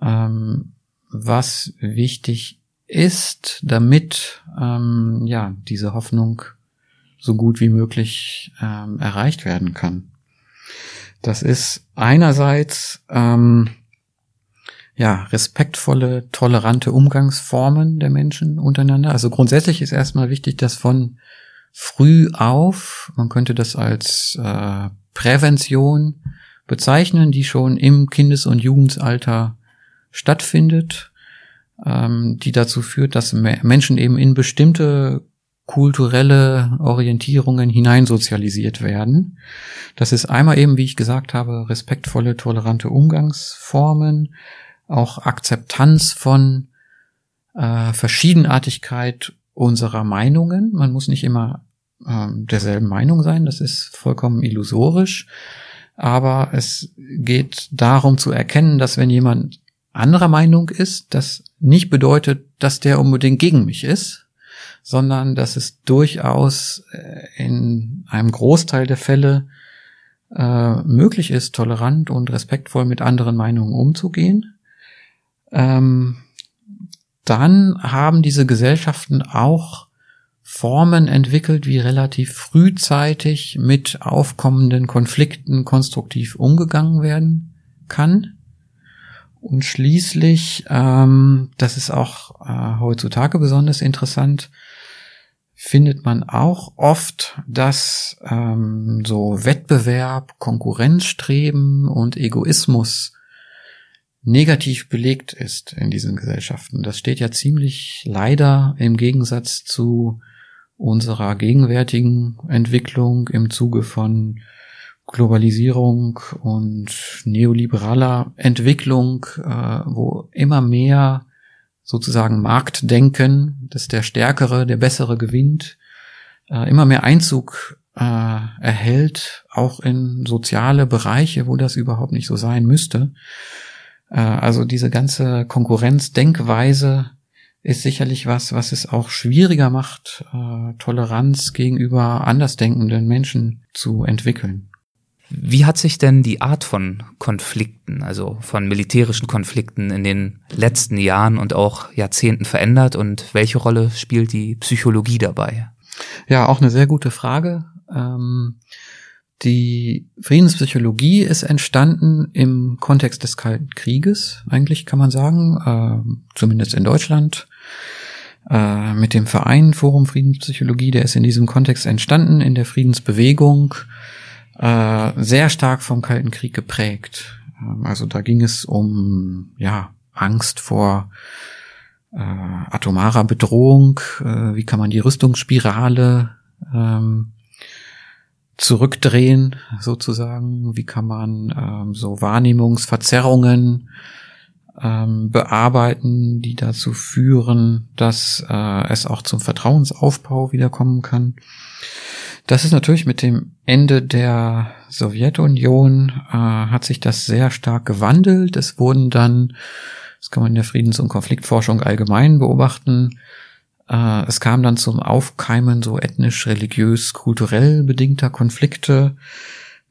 ähm, was wichtig ist, damit ähm, ja diese Hoffnung so gut wie möglich ähm, erreicht werden kann. Das ist einerseits ähm, ja respektvolle, tolerante Umgangsformen der Menschen untereinander. Also grundsätzlich ist erstmal wichtig, dass von früh auf, man könnte das als äh, Prävention bezeichnen, die schon im Kindes- und Jugendalter stattfindet, ähm, die dazu führt, dass Menschen eben in bestimmte kulturelle Orientierungen hineinsozialisiert werden. Das ist einmal eben, wie ich gesagt habe, respektvolle, tolerante Umgangsformen, auch Akzeptanz von äh, Verschiedenartigkeit unserer Meinungen. Man muss nicht immer äh, derselben Meinung sein, das ist vollkommen illusorisch. Aber es geht darum zu erkennen, dass wenn jemand anderer Meinung ist, das nicht bedeutet, dass der unbedingt gegen mich ist, sondern dass es durchaus äh, in einem Großteil der Fälle äh, möglich ist, tolerant und respektvoll mit anderen Meinungen umzugehen. Ähm, dann haben diese Gesellschaften auch Formen entwickelt, wie relativ frühzeitig mit aufkommenden Konflikten konstruktiv umgegangen werden kann. Und schließlich, ähm, das ist auch äh, heutzutage besonders interessant, findet man auch oft, dass ähm, so Wettbewerb, Konkurrenzstreben und Egoismus negativ belegt ist in diesen Gesellschaften. Das steht ja ziemlich leider im Gegensatz zu unserer gegenwärtigen Entwicklung im Zuge von Globalisierung und neoliberaler Entwicklung, äh, wo immer mehr sozusagen Marktdenken, dass der Stärkere, der Bessere gewinnt, äh, immer mehr Einzug äh, erhält, auch in soziale Bereiche, wo das überhaupt nicht so sein müsste. Äh, also diese ganze Konkurrenzdenkweise ist sicherlich was, was es auch schwieriger macht, äh, Toleranz gegenüber andersdenkenden Menschen zu entwickeln. Wie hat sich denn die Art von Konflikten, also von militärischen Konflikten in den letzten Jahren und auch Jahrzehnten verändert und welche Rolle spielt die Psychologie dabei? Ja, auch eine sehr gute Frage. Ähm, die Friedenspsychologie ist entstanden im Kontext des Kalten Krieges, eigentlich kann man sagen, äh, zumindest in Deutschland. Äh, mit dem Verein Forum Friedenspsychologie, der ist in diesem Kontext entstanden, in der Friedensbewegung, äh, sehr stark vom Kalten Krieg geprägt. Ähm, also da ging es um ja Angst vor äh, atomarer Bedrohung, äh, wie kann man die Rüstungsspirale ähm, zurückdrehen, sozusagen? Wie kann man ähm, so Wahrnehmungsverzerrungen ähm, bearbeiten, die dazu führen, dass äh, es auch zum Vertrauensaufbau wiederkommen kann? Das ist natürlich mit dem Ende der Sowjetunion äh, hat sich das sehr stark gewandelt. Es wurden dann, das kann man in der Friedens- und Konfliktforschung allgemein beobachten, äh, es kam dann zum Aufkeimen so ethnisch, religiös, kulturell bedingter Konflikte,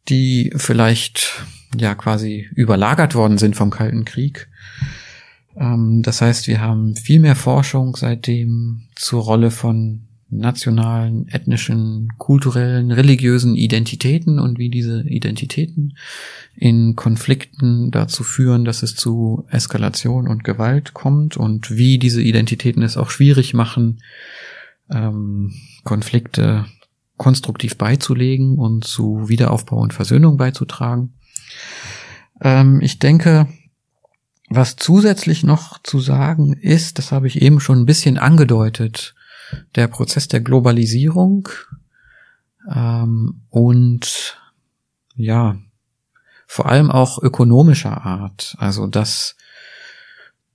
die vielleicht ja quasi überlagert worden sind vom Kalten Krieg. Ähm, das heißt, wir haben viel mehr Forschung seitdem zur Rolle von nationalen, ethnischen, kulturellen, religiösen Identitäten und wie diese Identitäten in Konflikten dazu führen, dass es zu Eskalation und Gewalt kommt und wie diese Identitäten es auch schwierig machen, ähm, Konflikte konstruktiv beizulegen und zu Wiederaufbau und Versöhnung beizutragen. Ähm, ich denke, was zusätzlich noch zu sagen ist, das habe ich eben schon ein bisschen angedeutet, der Prozess der Globalisierung ähm, und ja, vor allem auch ökonomischer Art. Also dass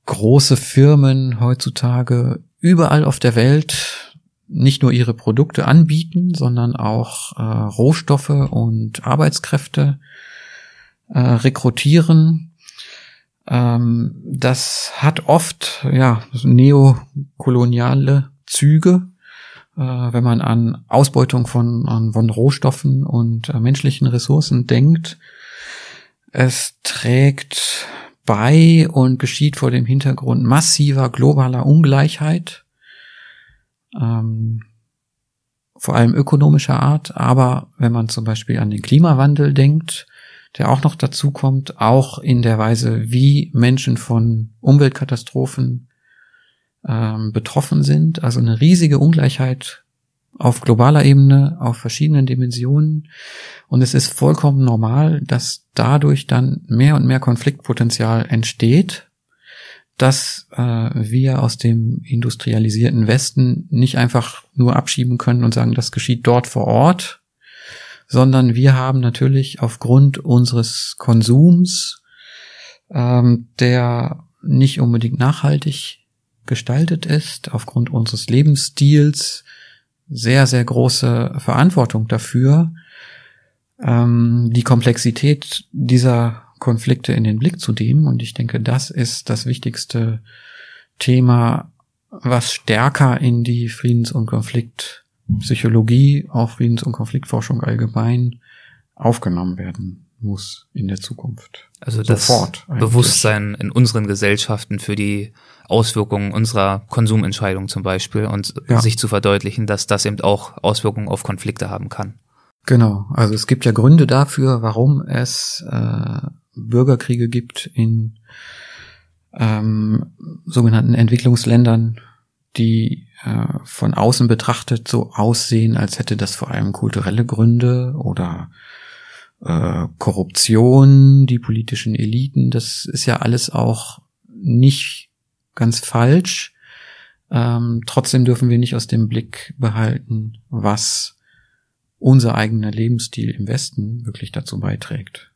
große Firmen heutzutage überall auf der Welt nicht nur ihre Produkte anbieten, sondern auch äh, Rohstoffe und Arbeitskräfte äh, rekrutieren. Ähm, das hat oft ja neokoloniale Züge, äh, wenn man an Ausbeutung von, an, von Rohstoffen und äh, menschlichen Ressourcen denkt. Es trägt bei und geschieht vor dem Hintergrund massiver globaler Ungleichheit, ähm, vor allem ökonomischer Art, aber wenn man zum Beispiel an den Klimawandel denkt, der auch noch dazu kommt, auch in der Weise, wie Menschen von Umweltkatastrophen ähm, betroffen sind, also eine riesige Ungleichheit auf globaler Ebene, auf verschiedenen Dimensionen. Und es ist vollkommen normal, dass dadurch dann mehr und mehr Konfliktpotenzial entsteht, dass äh, wir aus dem industrialisierten Westen nicht einfach nur abschieben können und sagen, das geschieht dort vor Ort, sondern wir haben natürlich aufgrund unseres Konsums, ähm, der nicht unbedingt nachhaltig gestaltet ist, aufgrund unseres Lebensstils, sehr, sehr große Verantwortung dafür, ähm, die Komplexität dieser Konflikte in den Blick zu nehmen. Und ich denke, das ist das wichtigste Thema, was stärker in die Friedens- und Konfliktpsychologie, auch Friedens- und Konfliktforschung allgemein aufgenommen werden muss in der Zukunft. Also das Sofort Bewusstsein in unseren Gesellschaften für die Auswirkungen unserer Konsumentscheidung zum Beispiel und ja. sich zu verdeutlichen, dass das eben auch Auswirkungen auf Konflikte haben kann. Genau, also es gibt ja Gründe dafür, warum es äh, Bürgerkriege gibt in ähm, sogenannten Entwicklungsländern, die äh, von außen betrachtet so aussehen, als hätte das vor allem kulturelle Gründe oder äh, Korruption, die politischen Eliten, das ist ja alles auch nicht ganz falsch. Ähm, trotzdem dürfen wir nicht aus dem Blick behalten, was unser eigener Lebensstil im Westen wirklich dazu beiträgt.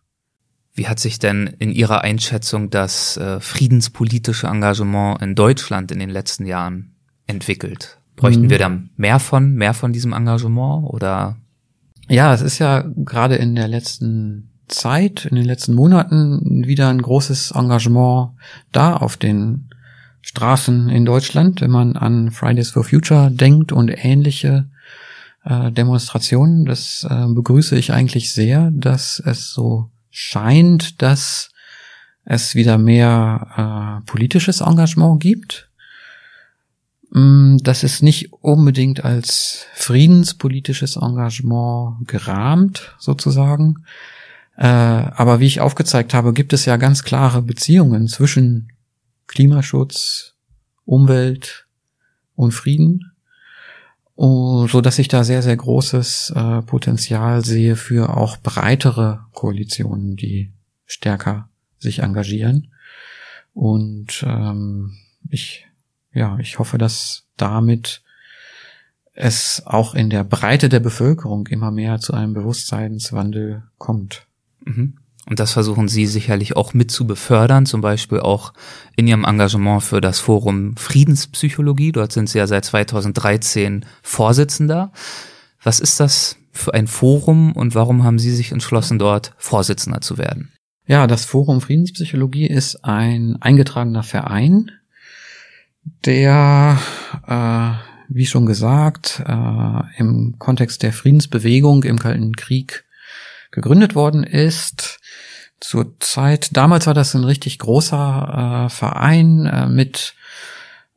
Wie hat sich denn in Ihrer Einschätzung das äh, friedenspolitische Engagement in Deutschland in den letzten Jahren entwickelt? Bräuchten mhm. wir da mehr von, mehr von diesem Engagement oder? Ja, es ist ja gerade in der letzten Zeit, in den letzten Monaten wieder ein großes Engagement da auf den Straßen in Deutschland, wenn man an Fridays for Future denkt und ähnliche äh, Demonstrationen. Das äh, begrüße ich eigentlich sehr, dass es so scheint, dass es wieder mehr äh, politisches Engagement gibt. Mm, das ist nicht unbedingt als friedenspolitisches Engagement gerahmt, sozusagen. Äh, aber wie ich aufgezeigt habe, gibt es ja ganz klare Beziehungen zwischen Klimaschutz, Umwelt und Frieden, so dass ich da sehr, sehr großes äh, Potenzial sehe für auch breitere Koalitionen, die stärker sich engagieren. Und ähm, ich, ja, ich hoffe, dass damit es auch in der Breite der Bevölkerung immer mehr zu einem Bewusstseinswandel kommt. Mhm. Und das versuchen Sie sicherlich auch mit zu befördern, zum Beispiel auch in Ihrem Engagement für das Forum Friedenspsychologie. Dort sind Sie ja seit 2013 Vorsitzender. Was ist das für ein Forum und warum haben Sie sich entschlossen, dort Vorsitzender zu werden? Ja, das Forum Friedenspsychologie ist ein eingetragener Verein, der, äh, wie schon gesagt, äh, im Kontext der Friedensbewegung im Kalten Krieg gegründet worden ist zur Zeit, damals war das ein richtig großer äh, Verein äh, mit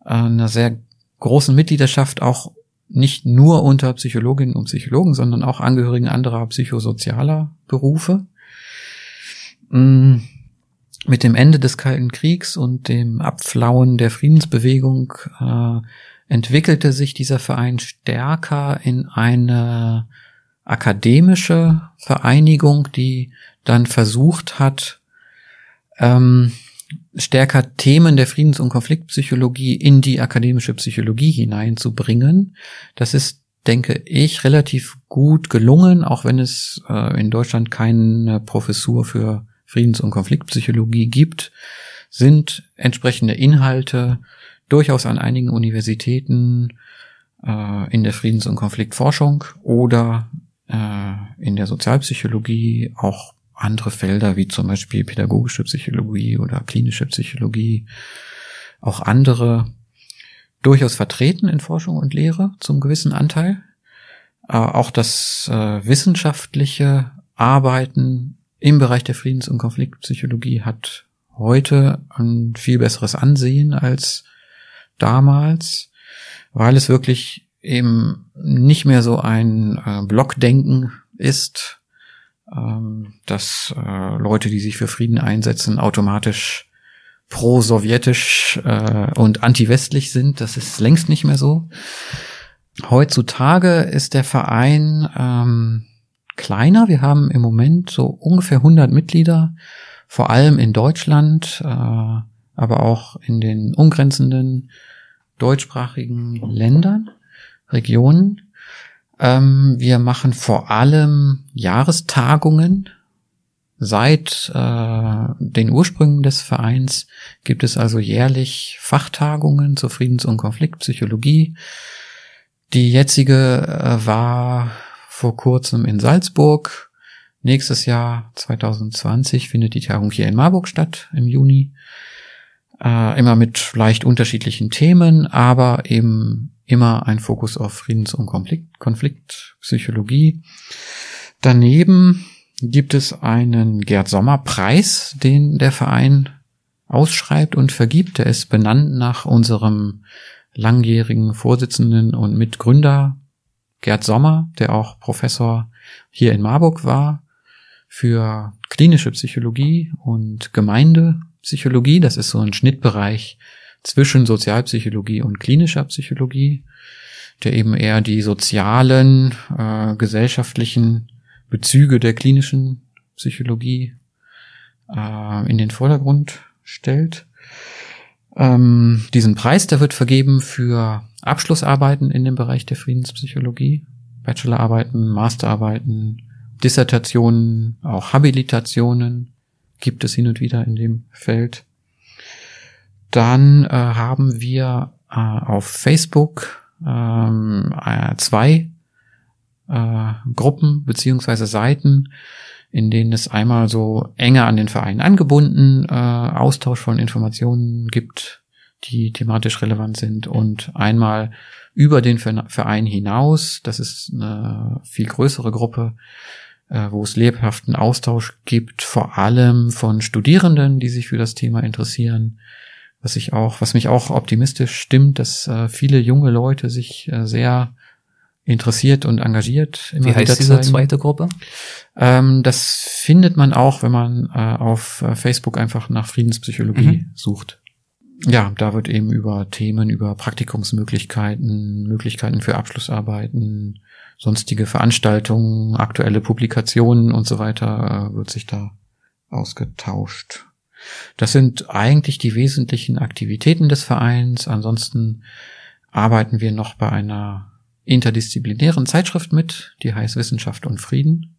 äh, einer sehr großen Mitgliedschaft, auch nicht nur unter Psychologinnen und Psychologen, sondern auch Angehörigen anderer psychosozialer Berufe. Mm, mit dem Ende des Kalten Kriegs und dem Abflauen der Friedensbewegung äh, entwickelte sich dieser Verein stärker in eine akademische Vereinigung, die dann versucht hat, ähm, stärker Themen der Friedens- und Konfliktpsychologie in die akademische Psychologie hineinzubringen. Das ist, denke ich, relativ gut gelungen, auch wenn es äh, in Deutschland keine Professur für Friedens- und Konfliktpsychologie gibt, sind entsprechende Inhalte durchaus an einigen Universitäten äh, in der Friedens- und Konfliktforschung oder äh, in der Sozialpsychologie auch andere Felder wie zum Beispiel pädagogische Psychologie oder klinische Psychologie, auch andere durchaus vertreten in Forschung und Lehre zum gewissen Anteil. Äh, auch das äh, wissenschaftliche Arbeiten im Bereich der Friedens- und Konfliktpsychologie hat heute ein viel besseres Ansehen als damals, weil es wirklich eben nicht mehr so ein äh, Blockdenken ist, ähm, dass äh, Leute, die sich für Frieden einsetzen, automatisch pro-sowjetisch äh, und anti-westlich sind. Das ist längst nicht mehr so. Heutzutage ist der Verein ähm, kleiner. Wir haben im Moment so ungefähr 100 Mitglieder, vor allem in Deutschland, äh, aber auch in den umgrenzenden deutschsprachigen Ländern, Regionen. Ähm, wir machen vor allem Jahrestagungen. Seit äh, den Ursprüngen des Vereins gibt es also jährlich Fachtagungen zur Friedens- und Konfliktpsychologie. Die jetzige äh, war vor kurzem in Salzburg. Nächstes Jahr 2020 findet die Tagung hier in Marburg statt im Juni. Äh, immer mit leicht unterschiedlichen Themen, aber eben immer ein Fokus auf Friedens- und Konflikt, Konfliktpsychologie. Daneben gibt es einen Gerd Sommer Preis, den der Verein ausschreibt und vergibt. Der ist benannt nach unserem langjährigen Vorsitzenden und Mitgründer Gerd Sommer, der auch Professor hier in Marburg war für klinische Psychologie und Gemeindepsychologie. Das ist so ein Schnittbereich zwischen Sozialpsychologie und klinischer Psychologie, der eben eher die sozialen, äh, gesellschaftlichen Bezüge der klinischen Psychologie äh, in den Vordergrund stellt. Ähm, diesen Preis, der wird vergeben für Abschlussarbeiten in dem Bereich der Friedenspsychologie, Bachelorarbeiten, Masterarbeiten, Dissertationen, auch Habilitationen gibt es hin und wieder in dem Feld. Dann äh, haben wir äh, auf Facebook ähm, äh, zwei äh, Gruppen beziehungsweise Seiten, in denen es einmal so enger an den Verein angebunden äh, Austausch von Informationen gibt, die thematisch relevant sind und einmal über den Verein hinaus, das ist eine viel größere Gruppe, äh, wo es lebhaften Austausch gibt, vor allem von Studierenden, die sich für das Thema interessieren, was ich auch, was mich auch optimistisch stimmt, dass äh, viele junge Leute sich äh, sehr interessiert und engagiert. Immer Wie heißt diese zeigen. zweite Gruppe? Ähm, das findet man auch, wenn man äh, auf Facebook einfach nach Friedenspsychologie mhm. sucht. Ja, da wird eben über Themen, über Praktikumsmöglichkeiten, Möglichkeiten für Abschlussarbeiten, sonstige Veranstaltungen, aktuelle Publikationen und so weiter äh, wird sich da ausgetauscht. Das sind eigentlich die wesentlichen Aktivitäten des Vereins. Ansonsten arbeiten wir noch bei einer interdisziplinären Zeitschrift mit, die heißt Wissenschaft und Frieden.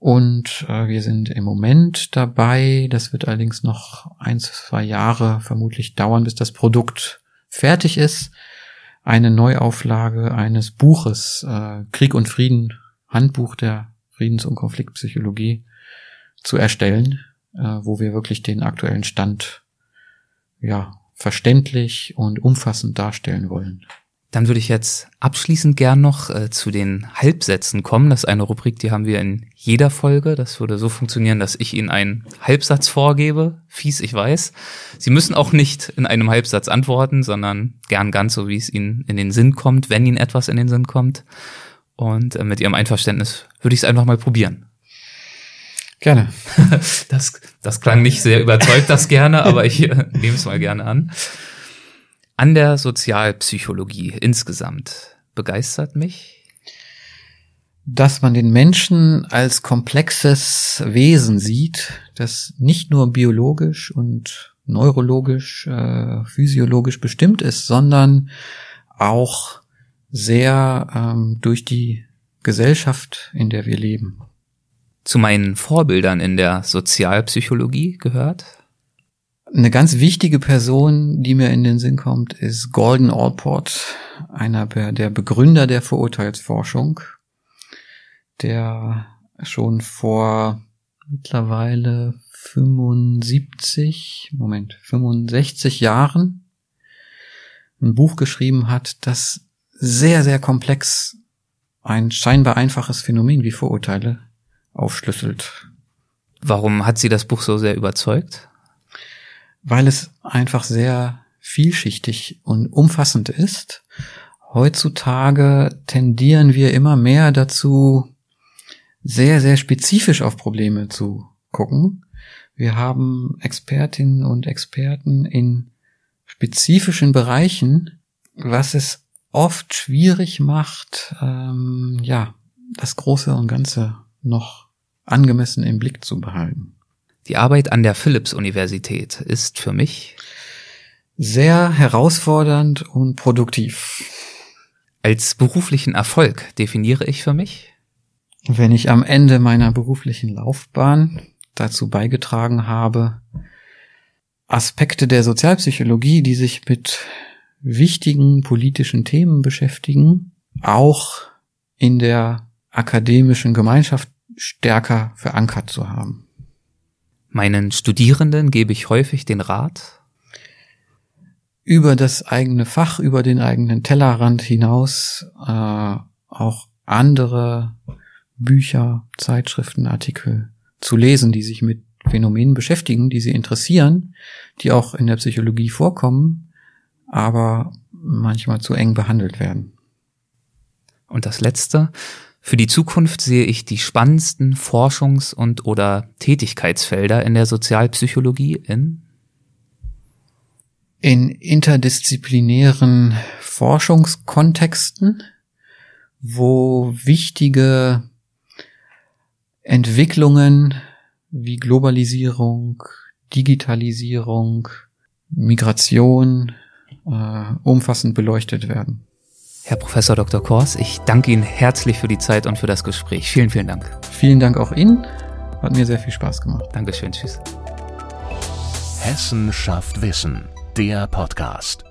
Und äh, wir sind im Moment dabei, das wird allerdings noch ein, zwei Jahre vermutlich dauern, bis das Produkt fertig ist, eine Neuauflage eines Buches äh, Krieg und Frieden, Handbuch der Friedens- und Konfliktpsychologie zu erstellen, äh, wo wir wirklich den aktuellen Stand ja verständlich und umfassend darstellen wollen. Dann würde ich jetzt abschließend gern noch äh, zu den Halbsätzen kommen. Das ist eine Rubrik, die haben wir in jeder Folge. Das würde so funktionieren, dass ich Ihnen einen Halbsatz vorgebe. Fies, ich weiß. Sie müssen auch nicht in einem Halbsatz antworten, sondern gern ganz so, wie es Ihnen in den Sinn kommt, wenn Ihnen etwas in den Sinn kommt. Und äh, mit Ihrem Einverständnis würde ich es einfach mal probieren. Gerne. Das, das klang nicht sehr überzeugt, das gerne, aber ich äh, nehme es mal gerne an. An der Sozialpsychologie insgesamt begeistert mich, dass man den Menschen als komplexes Wesen sieht, das nicht nur biologisch und neurologisch, äh, physiologisch bestimmt ist, sondern auch sehr ähm, durch die Gesellschaft, in der wir leben. Zu meinen Vorbildern in der Sozialpsychologie gehört eine ganz wichtige Person, die mir in den Sinn kommt, ist Gordon Allport, einer der Begründer der Vorurteilsforschung, der schon vor mittlerweile 75, Moment, 65 Jahren ein Buch geschrieben hat, das sehr, sehr komplex ein scheinbar einfaches Phänomen wie Vorurteile aufschlüsselt. Warum hat sie das Buch so sehr überzeugt? Weil es einfach sehr vielschichtig und umfassend ist. Heutzutage tendieren wir immer mehr dazu, sehr, sehr spezifisch auf Probleme zu gucken. Wir haben Expertinnen und Experten in spezifischen Bereichen, was es oft schwierig macht, ähm, ja, das Große und Ganze noch angemessen im Blick zu behalten. Die Arbeit an der Philipps-Universität ist für mich sehr herausfordernd und produktiv. Als beruflichen Erfolg definiere ich für mich, wenn ich am Ende meiner beruflichen Laufbahn dazu beigetragen habe, Aspekte der Sozialpsychologie, die sich mit wichtigen politischen Themen beschäftigen, auch in der akademischen Gemeinschaft stärker verankert zu haben. Meinen Studierenden gebe ich häufig den Rat, über das eigene Fach, über den eigenen Tellerrand hinaus äh, auch andere Bücher, Zeitschriften, Artikel zu lesen, die sich mit Phänomenen beschäftigen, die sie interessieren, die auch in der Psychologie vorkommen, aber manchmal zu eng behandelt werden. Und das Letzte, für die Zukunft sehe ich die spannendsten Forschungs- und oder Tätigkeitsfelder in der Sozialpsychologie in in interdisziplinären Forschungskontexten, wo wichtige Entwicklungen wie Globalisierung, Digitalisierung, Migration äh, umfassend beleuchtet werden. Herr Professor Dr. Kors, ich danke Ihnen herzlich für die Zeit und für das Gespräch. Vielen, vielen Dank. Vielen Dank auch Ihnen. Hat mir sehr viel Spaß gemacht. Dankeschön. Tschüss. Hessen schafft Wissen. Der Podcast.